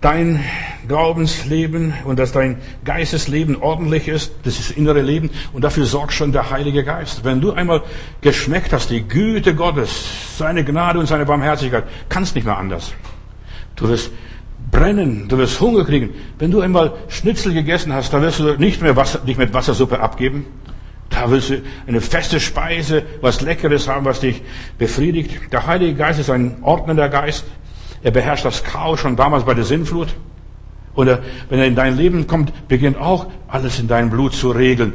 dein Glaubensleben und dass dein Geistesleben ordentlich ist, das ist das innere Leben und dafür sorgt schon der Heilige Geist. Wenn du einmal geschmeckt hast, die Güte Gottes, seine Gnade und seine Barmherzigkeit, kannst nicht mehr anders. Du wirst brennen, du wirst Hunger kriegen. Wenn du einmal Schnitzel gegessen hast, dann wirst du nicht mehr Wasser, dich mit Wassersuppe abgeben. Da willst du eine feste Speise, was Leckeres haben, was dich befriedigt. Der Heilige Geist ist ein ordnender Geist. Er beherrscht das Chaos schon damals bei der Sinnflut. Oder wenn er in dein Leben kommt, beginnt auch alles in deinem Blut zu regeln.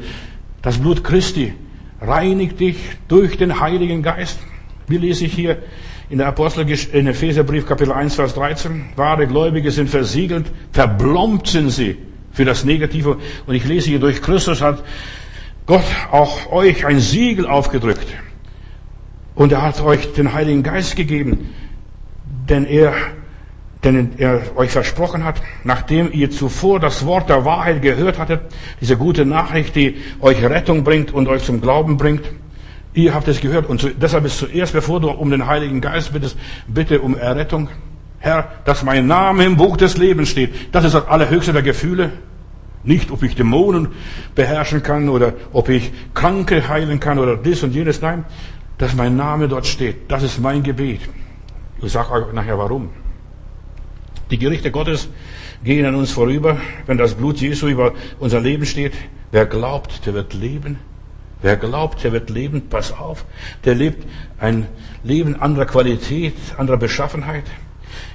Das Blut Christi reinigt dich durch den Heiligen Geist. Wie lese ich hier in der Apostel, in Epheserbrief Kapitel 1, Vers 13? Wahre Gläubige sind versiegelt, verblombt sind sie für das Negative. Und ich lese hier, durch Christus hat Gott auch euch ein Siegel aufgedrückt. Und er hat euch den Heiligen Geist gegeben denn er, denn er euch versprochen hat, nachdem ihr zuvor das Wort der Wahrheit gehört hattet, diese gute Nachricht, die euch Rettung bringt und euch zum Glauben bringt, ihr habt es gehört und deshalb ist zuerst, bevor du um den Heiligen Geist bittest, bitte um Errettung. Herr, dass mein Name im Buch des Lebens steht, das ist das allerhöchste der Gefühle. Nicht, ob ich Dämonen beherrschen kann oder ob ich Kranke heilen kann oder dies und jenes. Nein, dass mein Name dort steht. Das ist mein Gebet. Ich sage euch nachher warum. Die Gerichte Gottes gehen an uns vorüber, wenn das Blut Jesu über unser Leben steht. Wer glaubt, der wird leben. Wer glaubt, der wird leben. Pass auf, der lebt ein Leben anderer Qualität, anderer Beschaffenheit.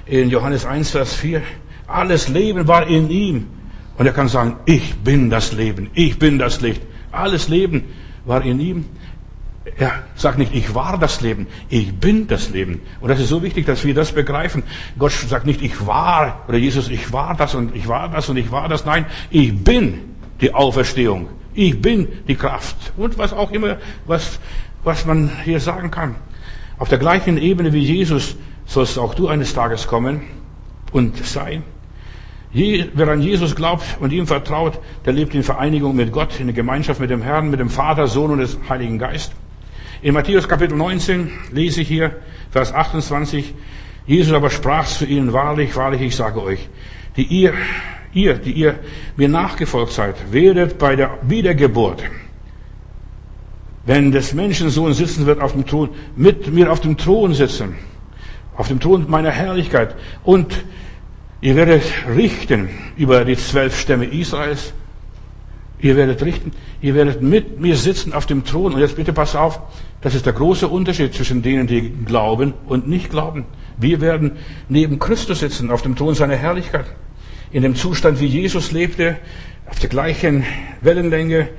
In Johannes 1, Vers 4. Alles Leben war in ihm. Und er kann sagen, ich bin das Leben, ich bin das Licht. Alles Leben war in ihm. Er sagt nicht, ich war das Leben, ich bin das Leben. Und das ist so wichtig, dass wir das begreifen. Gott sagt nicht, ich war, oder Jesus, ich war das und ich war das und ich war das. Nein, ich bin die Auferstehung. Ich bin die Kraft. Und was auch immer, was, was man hier sagen kann. Auf der gleichen Ebene wie Jesus sollst auch du eines Tages kommen und sein. Wer an Jesus glaubt und ihm vertraut, der lebt in Vereinigung mit Gott, in der Gemeinschaft mit dem Herrn, mit dem Vater, Sohn und des Heiligen Geist. In Matthäus Kapitel 19 lese ich hier, Vers 28, Jesus aber sprach zu ihnen, wahrlich, wahrlich, ich sage euch, die ihr, ihr, die ihr mir nachgefolgt seid, werdet bei der Wiedergeburt, wenn des Menschensohn sitzen wird auf dem Thron, mit mir auf dem Thron sitzen, auf dem Thron meiner Herrlichkeit und ihr werdet richten über die zwölf Stämme Israels, Ihr werdet richten, ihr werdet mit mir sitzen auf dem Thron. Und jetzt bitte pass auf, das ist der große Unterschied zwischen denen, die glauben und nicht glauben. Wir werden neben Christus sitzen, auf dem Thron seiner Herrlichkeit. In dem Zustand, wie Jesus lebte, auf der gleichen Wellenlänge,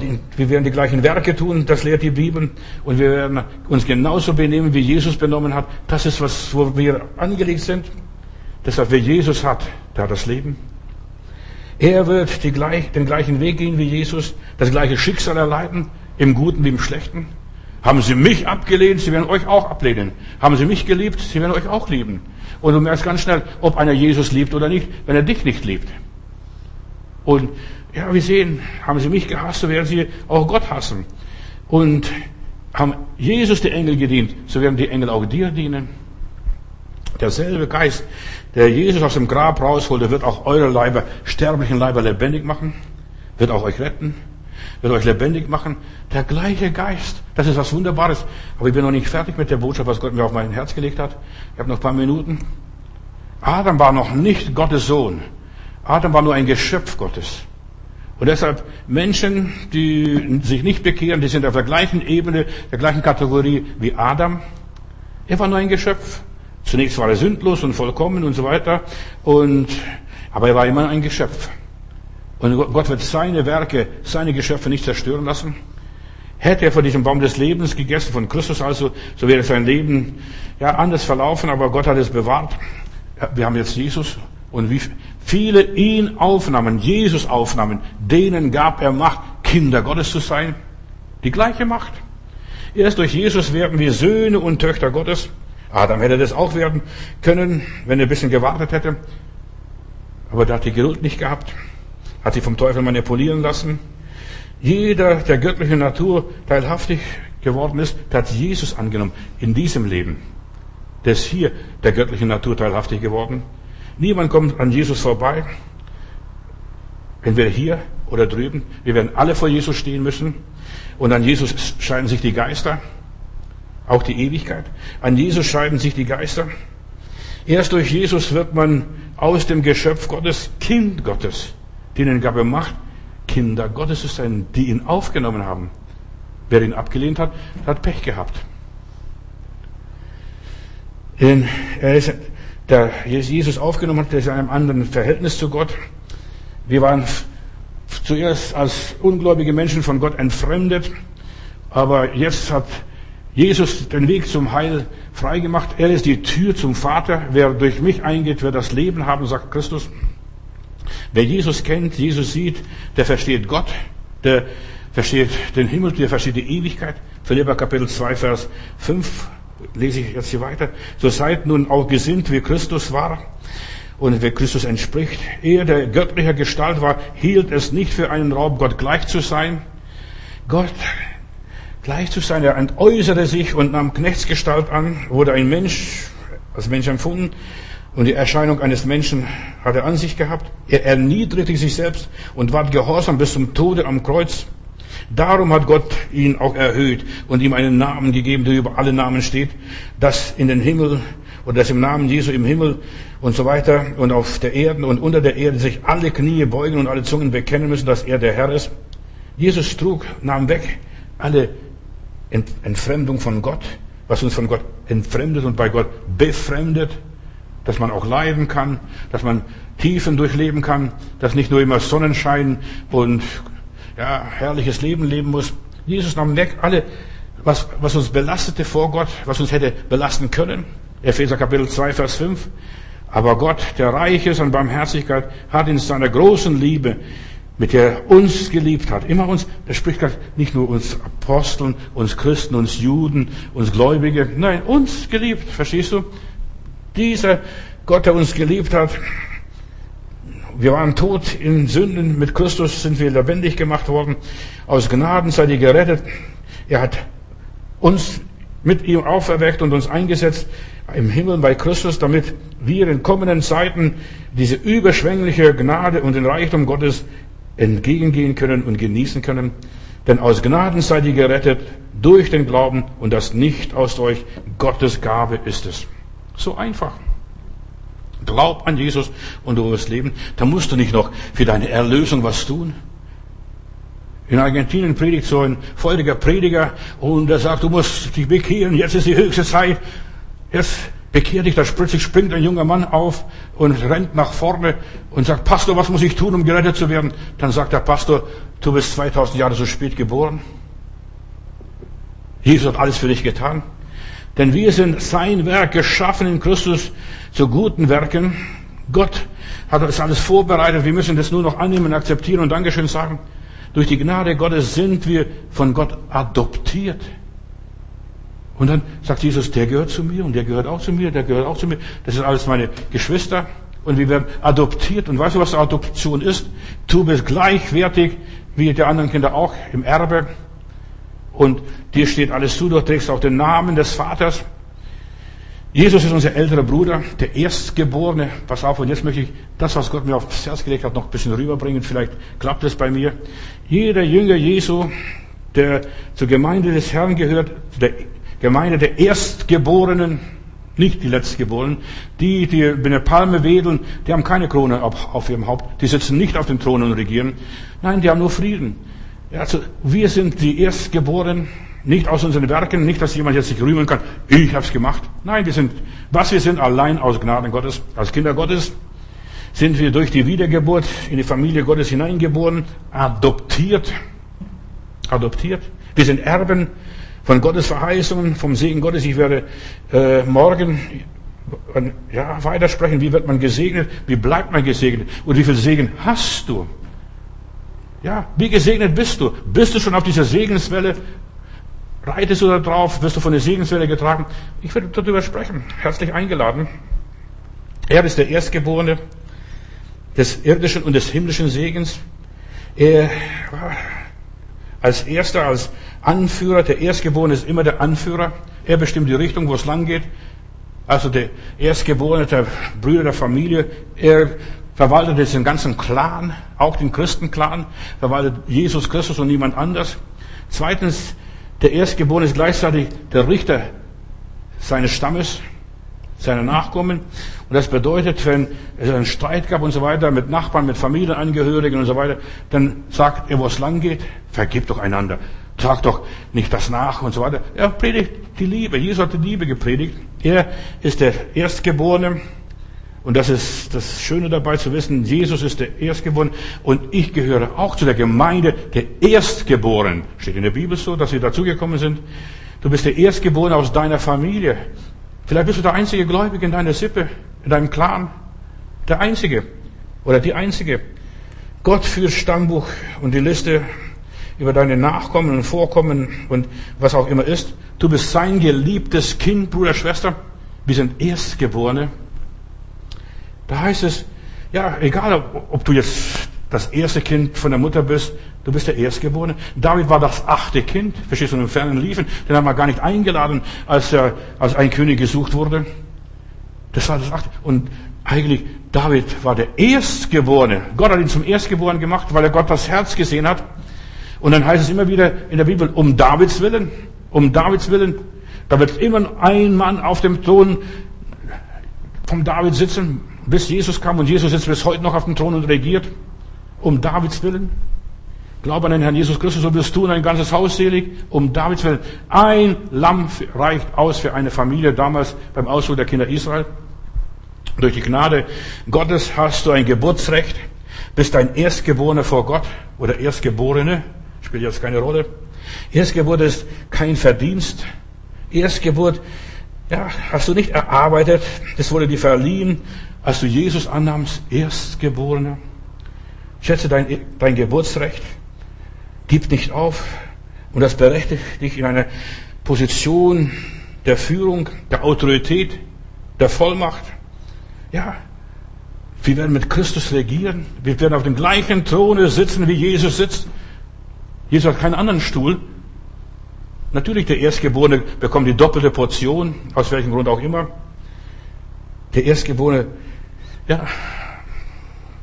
die, wir werden die gleichen Werke tun, das lehrt die Bibel. Und wir werden uns genauso benehmen, wie Jesus benommen hat. Das ist was, wo wir angelegt sind. Deshalb, wer Jesus hat, der hat das Leben. Er wird gleich, den gleichen Weg gehen wie Jesus, das gleiche Schicksal erleiden, im Guten wie im Schlechten. Haben Sie mich abgelehnt, Sie werden euch auch ablehnen. Haben Sie mich geliebt, Sie werden euch auch lieben. Und du merkst ganz schnell, ob einer Jesus liebt oder nicht, wenn er dich nicht liebt. Und ja, wir sehen, haben Sie mich gehasst, so werden Sie auch Gott hassen. Und haben Jesus die Engel gedient, so werden die Engel auch dir dienen. Derselbe Geist, der Jesus aus dem Grab rausholte, wird auch eure Leiber, sterblichen Leiber lebendig machen, wird auch euch retten wird euch lebendig machen. Der gleiche Geist. Das ist was Wunderbares. Aber ich bin noch nicht fertig mit der Botschaft, was Gott mir auf mein Herz gelegt hat. Ich habe noch ein paar Minuten. Adam war noch nicht Gottes Sohn. Adam war nur ein Geschöpf Gottes. Und deshalb Menschen, die sich nicht bekehren, die sind auf der gleichen Ebene, der gleichen Kategorie wie Adam. Er war nur ein Geschöpf. Zunächst war er sündlos und vollkommen und so weiter. Und, aber er war immer ein Geschöpf. Und Gott wird seine Werke, seine Geschöpfe nicht zerstören lassen. Hätte er von diesem Baum des Lebens gegessen, von Christus also, so wäre sein Leben ja anders verlaufen, aber Gott hat es bewahrt. Wir haben jetzt Jesus und wie viele ihn aufnahmen, Jesus aufnahmen, denen gab er Macht, Kinder Gottes zu sein. Die gleiche Macht. Erst durch Jesus werden wir Söhne und Töchter Gottes. Adam hätte das auch werden können, wenn er ein bisschen gewartet hätte. Aber der hat die Geduld nicht gehabt, hat sich vom Teufel manipulieren lassen. Jeder, der göttlichen Natur teilhaftig geworden ist, der hat Jesus angenommen in diesem Leben. Der ist hier der göttlichen Natur teilhaftig geworden. Niemand kommt an Jesus vorbei. Entweder hier oder drüben. Wir werden alle vor Jesus stehen müssen. Und an Jesus scheiden sich die Geister. Auch die Ewigkeit. An Jesus scheiden sich die Geister. Erst durch Jesus wird man aus dem Geschöpf Gottes Kind Gottes, denen gab er Macht, Kinder Gottes zu sein, die ihn aufgenommen haben. Wer ihn abgelehnt hat, hat Pech gehabt. Denn er ist, der Jesus aufgenommen hat, der ist in einem anderen Verhältnis zu Gott. Wir waren zuerst als ungläubige Menschen von Gott entfremdet, aber jetzt hat Jesus den Weg zum Heil freigemacht. Er ist die Tür zum Vater. Wer durch mich eingeht, wird das Leben haben, sagt Christus. Wer Jesus kennt, Jesus sieht, der versteht Gott, der versteht den Himmel, der versteht die Ewigkeit. Philippa Kapitel 2, Vers 5 lese ich jetzt hier weiter. So seid nun auch gesinnt, wie Christus war und wer Christus entspricht. Er, der göttlicher Gestalt war, hielt es nicht für einen Raub, Gott gleich zu sein. Gott gleich zu sein. Er entäußerte sich und nahm Knechtsgestalt an, wurde ein Mensch, als Mensch empfunden. Und die Erscheinung eines Menschen hat er an sich gehabt. Er erniedrigte sich selbst und ward gehorsam bis zum Tode am Kreuz. Darum hat Gott ihn auch erhöht und ihm einen Namen gegeben, der über alle Namen steht, dass in den Himmel oder dass im Namen Jesu im Himmel und so weiter und auf der Erde und unter der Erde sich alle Knie beugen und alle Zungen bekennen müssen, dass er der Herr ist. Jesus trug, nahm weg alle Entfremdung von Gott, was uns von Gott entfremdet und bei Gott befremdet, dass man auch leiden kann, dass man Tiefen durchleben kann, dass nicht nur immer Sonnenschein und ja, herrliches Leben leben muss. Jesus nahm weg alle, was, was uns belastete vor Gott, was uns hätte belasten können. Epheser Kapitel 2, Vers 5. Aber Gott, der reich ist an Barmherzigkeit, hat in seiner großen Liebe mit der er uns geliebt hat. Immer uns, er spricht nicht nur uns Aposteln, uns Christen, uns Juden, uns Gläubige, nein, uns geliebt, verstehst du? Dieser Gott, der uns geliebt hat, wir waren tot in Sünden, mit Christus sind wir lebendig gemacht worden, aus Gnaden seid ihr gerettet. Er hat uns mit ihm auferweckt und uns eingesetzt im Himmel bei Christus, damit wir in kommenden Zeiten diese überschwängliche Gnade und den Reichtum Gottes entgegengehen können und genießen können. Denn aus Gnaden seid ihr gerettet durch den Glauben und das nicht aus euch. Gottes Gabe ist es. So einfach. Glaub an Jesus und du wirst leben. Da musst du nicht noch für deine Erlösung was tun. In Argentinien predigt so ein feuriger Prediger und er sagt, du musst dich bekehren, jetzt ist die höchste Zeit. Jetzt bekehr dich, da plötzlich springt ein junger Mann auf und rennt nach vorne und sagt, Pastor, was muss ich tun, um gerettet zu werden? Dann sagt der Pastor, du bist 2000 Jahre so spät geboren. Jesus hat alles für dich getan. Denn wir sind sein Werk geschaffen in Christus zu guten Werken. Gott hat das alles vorbereitet. Wir müssen das nur noch annehmen, akzeptieren und Dankeschön sagen. Durch die Gnade Gottes sind wir von Gott adoptiert. Und dann sagt Jesus, der gehört zu mir und der gehört auch zu mir, der gehört auch zu mir. Das sind alles meine Geschwister. Und wir werden adoptiert. Und weißt du, was Adoption ist? Du bist gleichwertig wie die anderen Kinder auch im Erbe. Und dir steht alles zu, du trägst auch den Namen des Vaters. Jesus ist unser älterer Bruder, der Erstgeborene. Pass auf, und jetzt möchte ich das, was Gott mir aufs Herz gelegt hat, noch ein bisschen rüberbringen. Vielleicht klappt es bei mir. Jeder Jünger Jesu, der zur Gemeinde des Herrn gehört, der Gemeinde der Erstgeborenen, nicht die Letztgeborenen, die, die mit einer Palme wedeln, die haben keine Krone auf, auf ihrem Haupt, die sitzen nicht auf den Thronen und regieren. Nein, die haben nur Frieden. Also wir sind die Erstgeborenen, nicht aus unseren Werken, nicht, dass jemand jetzt sich rühmen kann, ich habe es gemacht. Nein, wir sind, was wir sind, allein aus Gnaden Gottes, als Kinder Gottes, sind wir durch die Wiedergeburt in die Familie Gottes hineingeboren, adoptiert, adoptiert. Wir sind Erben von Gottes Verheißungen, vom Segen Gottes. Ich werde äh, morgen ja, weitersprechen, wie wird man gesegnet, wie bleibt man gesegnet und wie viel Segen hast du? Ja, wie gesegnet bist du? Bist du schon auf dieser Segenswelle? Reitest du da drauf? Wirst du von der Segenswelle getragen? Ich werde darüber sprechen. Herzlich eingeladen. Er ist der Erstgeborene des irdischen und des himmlischen Segens. Er als Erster, als Anführer, der Erstgeborene ist immer der Anführer. Er bestimmt die Richtung, wo es lang geht. Also der Erstgeborene der Brüder der Familie. Er verwaltet jetzt den ganzen Clan, auch den Christenclan, verwaltet Jesus Christus und niemand anders. Zweitens, der Erstgeborene ist gleichzeitig der Richter seines Stammes, seiner Nachkommen. Und das bedeutet, wenn es einen Streit gab und so weiter mit Nachbarn, mit Familienangehörigen und so weiter, dann sagt er, wo es lang geht, vergib doch einander. Trag doch nicht das nach und so weiter. Er predigt die Liebe. Jesus hat die Liebe gepredigt. Er ist der Erstgeborene. Und das ist das Schöne dabei zu wissen, Jesus ist der Erstgeborene und ich gehöre auch zu der Gemeinde der Erstgeborenen. Steht in der Bibel so, dass sie dazugekommen sind. Du bist der Erstgeborene aus deiner Familie. Vielleicht bist du der einzige Gläubige in deiner Sippe, in deinem Clan. Der einzige oder die einzige. Gott führt Stammbuch und die Liste über deine Nachkommen und Vorkommen und was auch immer ist. Du bist sein geliebtes Kind, Bruder, Schwester. Wir sind Erstgeborene. Da heißt es, ja, egal ob du jetzt das erste Kind von der Mutter bist, du bist der Erstgeborene. David war das achte Kind, verstehst du, im fernen Liefen. Den haben wir gar nicht eingeladen, als, er, als ein König gesucht wurde. Das war das achte. Und eigentlich, David war der Erstgeborene. Gott hat ihn zum Erstgeborenen gemacht, weil er Gott das Herz gesehen hat. Und dann heißt es immer wieder in der Bibel, um Davids Willen, um Davids Willen. Da wird immer ein Mann auf dem Thron vom David sitzen, bis Jesus kam und Jesus sitzt bis heute noch auf dem Thron und regiert, um Davids Willen. Glaub an den Herrn Jesus Christus, so wirst du und dein ganzes Haus selig, um Davids Willen. Ein Lamm reicht aus für eine Familie damals beim Ausflug der Kinder Israel. Durch die Gnade Gottes hast du ein Geburtsrecht, bist ein Erstgeborener vor Gott oder Erstgeborene, spielt jetzt keine Rolle. Erstgeburt ist kein Verdienst. Erstgeburt, ja, hast du nicht erarbeitet, das wurde dir verliehen als du Jesus annahmst, Erstgeborener, schätze dein, dein Geburtsrecht, gib nicht auf und das berechtigt dich in eine Position der Führung, der Autorität, der Vollmacht. Ja, wir werden mit Christus regieren. Wir werden auf dem gleichen Throne sitzen, wie Jesus sitzt. Jesus hat keinen anderen Stuhl. Natürlich, der Erstgeborene bekommt die doppelte Portion, aus welchem Grund auch immer. Der Erstgeborene ja,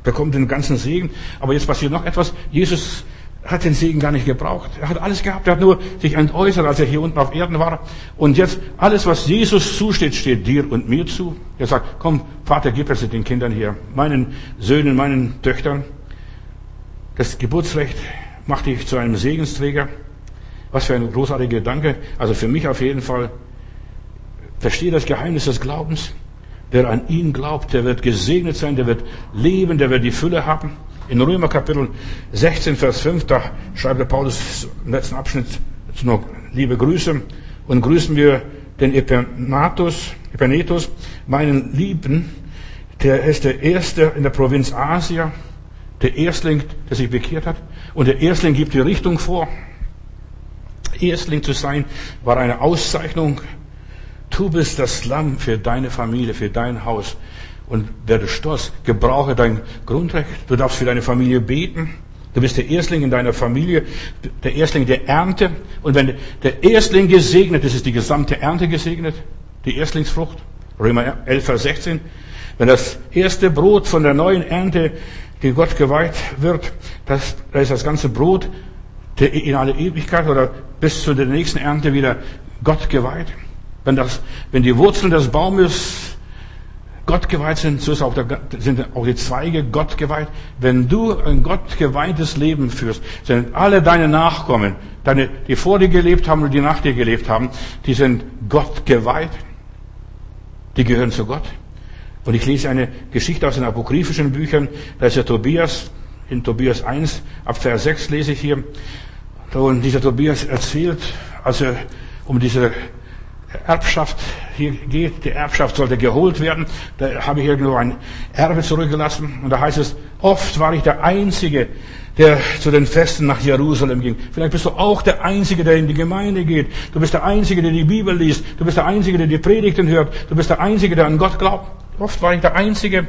bekommt den ganzen Segen. Aber jetzt passiert noch etwas. Jesus hat den Segen gar nicht gebraucht. Er hat alles gehabt. Er hat nur sich entäußert, als er hier unten auf Erden war. Und jetzt alles, was Jesus zusteht, steht dir und mir zu. Er sagt, komm, Vater, gib es den Kindern hier, meinen Söhnen, meinen Töchtern. Das Geburtsrecht macht dich zu einem Segensträger. Was für ein großartiger Gedanke. Also für mich auf jeden Fall. Verstehe das Geheimnis des Glaubens. Wer an ihn glaubt, der wird gesegnet sein, der wird leben, der wird die Fülle haben. In Römer Kapitel 16, Vers 5, da schreibt der Paulus im letzten Abschnitt noch liebe Grüße und grüßen wir den Epenatus, Epenetus, meinen Lieben, der ist der Erste in der Provinz Asia, der Erstling, der sich bekehrt hat. Und der Erstling gibt die Richtung vor. Erstling zu sein war eine Auszeichnung Du bist das Lamm für deine Familie, für dein Haus. Und werde stolz. Gebrauche dein Grundrecht. Du darfst für deine Familie beten. Du bist der Erstling in deiner Familie, der Erstling der Ernte. Und wenn der Erstling gesegnet ist, ist die gesamte Ernte gesegnet. Die Erstlingsfrucht. Römer 11, Vers 16. Wenn das erste Brot von der neuen Ernte, die Gott geweiht wird, das, da ist das ganze Brot in alle Ewigkeit oder bis zu der nächsten Ernte wieder Gott geweiht. Wenn, das, wenn die Wurzeln des Baumes Gott geweiht sind, so auch der, sind auch die Zweige Gott geweiht. Wenn du ein Gott geweihtes Leben führst, sind alle deine Nachkommen, deine, die vor dir gelebt haben und die nach dir gelebt haben, die sind Gott geweiht. Die gehören zu Gott. Und ich lese eine Geschichte aus den apokryphischen Büchern. Da ist der Tobias, in Tobias 1, ab Vers 6 lese ich hier. Und dieser Tobias erzählt, als er um diese Erbschaft hier geht, die Erbschaft sollte geholt werden. Da habe ich irgendwo ein Erbe zurückgelassen. Und da heißt es, oft war ich der Einzige, der zu den Festen nach Jerusalem ging. Vielleicht bist du auch der Einzige, der in die Gemeinde geht. Du bist der Einzige, der die Bibel liest. Du bist der Einzige, der die Predigten hört. Du bist der Einzige, der an Gott glaubt. Oft war ich der Einzige,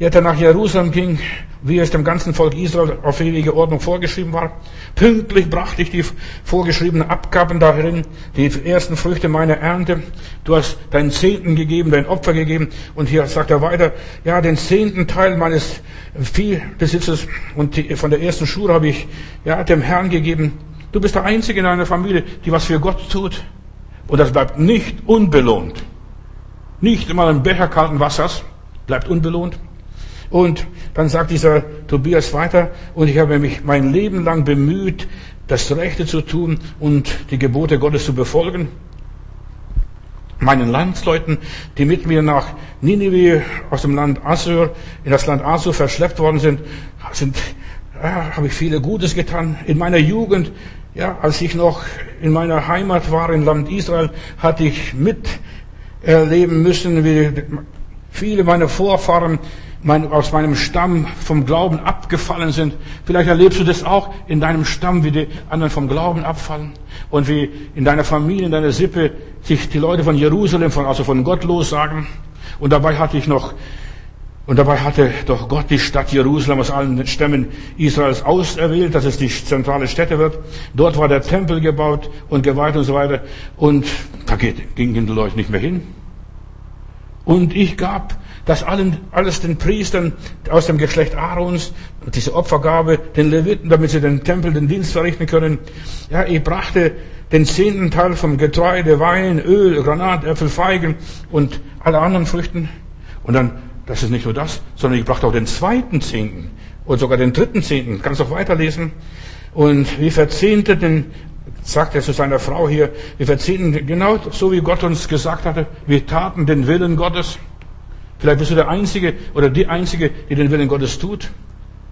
der nach Jerusalem ging, wie es dem ganzen Volk Israel auf ewige Ordnung vorgeschrieben war. Pünktlich brachte ich die vorgeschriebenen Abgaben darin, die ersten Früchte meiner Ernte. Du hast deinen Zehnten gegeben, dein Opfer gegeben. Und hier sagt er weiter, ja, den zehnten Teil meines Viehbesitzes und die, von der ersten Schuhe habe ich, ja, dem Herrn gegeben. Du bist der Einzige in deiner Familie, die was für Gott tut. Und das bleibt nicht unbelohnt. Nicht immer ein Becher kalten Wassers bleibt unbelohnt. Und dann sagt dieser Tobias weiter, und ich habe mich mein Leben lang bemüht, das Rechte zu tun und die Gebote Gottes zu befolgen. Meinen Landsleuten, die mit mir nach Ninive aus dem Land Assur, in das Land Assur verschleppt worden sind, sind ja, habe ich viele Gutes getan. In meiner Jugend, ja, als ich noch in meiner Heimat war, im Land Israel, hatte ich miterleben müssen, wie viele meiner Vorfahren mein, aus meinem Stamm vom Glauben abgefallen sind. Vielleicht erlebst du das auch in deinem Stamm, wie die anderen vom Glauben abfallen. Und wie in deiner Familie, in deiner Sippe sich die Leute von Jerusalem, von, also von Gott los sagen. Und dabei hatte ich noch, und dabei hatte doch Gott die Stadt Jerusalem aus allen Stämmen Israels auserwählt, dass es die zentrale Stätte wird. Dort war der Tempel gebaut und geweiht und so weiter. Und da gingen die Leute nicht mehr hin. Und ich gab das allen, alles den Priestern aus dem Geschlecht Aarons, diese Opfergabe, den Leviten, damit sie den Tempel, den Dienst verrichten können. Ja, ich brachte den zehnten Teil vom Getreide, Wein, Öl, Granat, Äpfel, Feigen und alle anderen Früchten. Und dann, das ist nicht nur das, sondern ich brachte auch den zweiten Zehnten und sogar den dritten Zehnten. Kannst auch weiterlesen. Und wir verzehnten sagt er zu seiner Frau hier, wir verzehnten genau so, wie Gott uns gesagt hatte. Wir taten den Willen Gottes. Vielleicht bist du der Einzige oder die Einzige, die den Willen Gottes tut.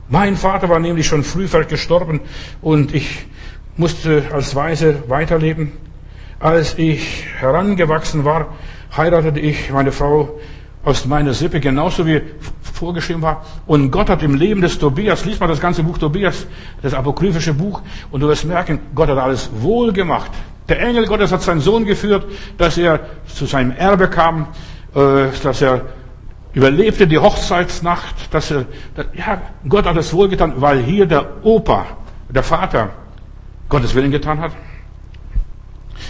Mein Vater war nämlich schon früh gestorben und ich musste als Weise weiterleben. Als ich herangewachsen war, heiratete ich meine Frau aus meiner Sippe, genauso wie vorgeschrieben war. Und Gott hat im Leben des Tobias, lies mal das ganze Buch Tobias, das apokryphische Buch, und du wirst merken, Gott hat alles wohl gemacht. Der Engel Gottes hat seinen Sohn geführt, dass er zu seinem Erbe kam, äh, dass er überlebte die Hochzeitsnacht, dass er, ja, Gott hat es wohlgetan, weil hier der Opa, der Vater, Gottes Willen getan hat.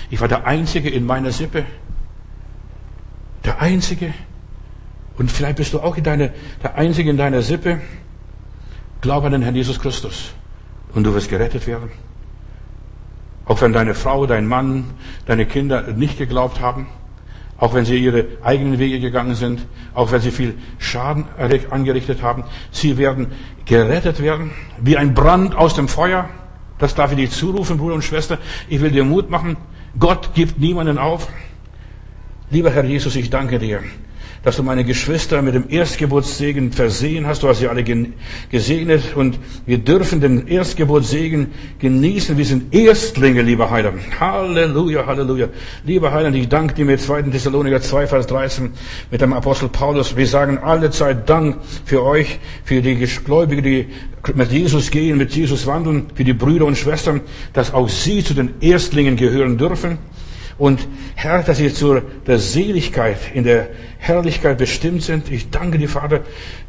Ich war der Einzige in meiner Sippe. Der Einzige. Und vielleicht bist du auch in deine, der Einzige in deiner Sippe. Glaub an den Herrn Jesus Christus. Und du wirst gerettet werden. Auch wenn deine Frau, dein Mann, deine Kinder nicht geglaubt haben. Auch wenn sie ihre eigenen Wege gegangen sind, auch wenn sie viel Schaden angerichtet haben, sie werden gerettet werden, wie ein Brand aus dem Feuer. Das darf ich dir zurufen, Bruder und Schwester. Ich will dir Mut machen. Gott gibt niemanden auf. Lieber Herr Jesus, ich danke dir, dass du meine Geschwister mit dem Erstgeburtssegen versehen hast. Du hast sie alle gesegnet und wir dürfen den Erstgeburtssegen genießen. Wir sind Erstlinge, lieber Heiland. Halleluja, Halleluja. Lieber Heiland, ich danke dir mit 2. Thessaloniker 2, Vers 13 mit dem Apostel Paulus. Wir sagen alle Zeit Dank für euch, für die Gläubigen, die mit Jesus gehen, mit Jesus wandeln, für die Brüder und Schwestern, dass auch sie zu den Erstlingen gehören dürfen. Und Herr, dass sie zu der Seligkeit, in der Herrlichkeit bestimmt sind. Ich danke dir, Vater.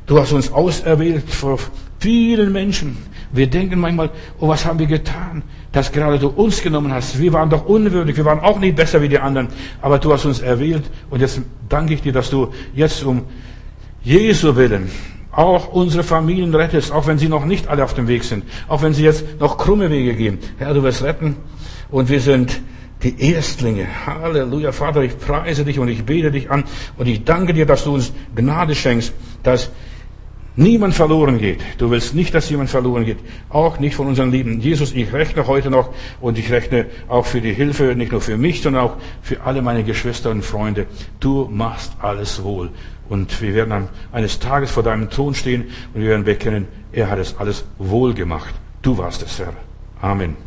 Du hast uns auserwählt vor vielen Menschen. Wir denken manchmal, oh, was haben wir getan, dass gerade du uns genommen hast. Wir waren doch unwürdig. Wir waren auch nicht besser wie die anderen. Aber du hast uns erwählt. Und jetzt danke ich dir, dass du jetzt um Jesu willen auch unsere Familien rettest, auch wenn sie noch nicht alle auf dem Weg sind, auch wenn sie jetzt noch krumme Wege gehen. Herr, du wirst retten. Und wir sind die Erstlinge. Halleluja, Vater, ich preise dich und ich bete dich an und ich danke dir, dass du uns Gnade schenkst, dass niemand verloren geht. Du willst nicht, dass jemand verloren geht. Auch nicht von unseren Lieben. Jesus, ich rechne heute noch und ich rechne auch für die Hilfe, nicht nur für mich, sondern auch für alle meine Geschwister und Freunde. Du machst alles wohl. Und wir werden eines Tages vor deinem Thron stehen und wir werden bekennen, er hat es alles wohl gemacht. Du warst es, Herr. Amen.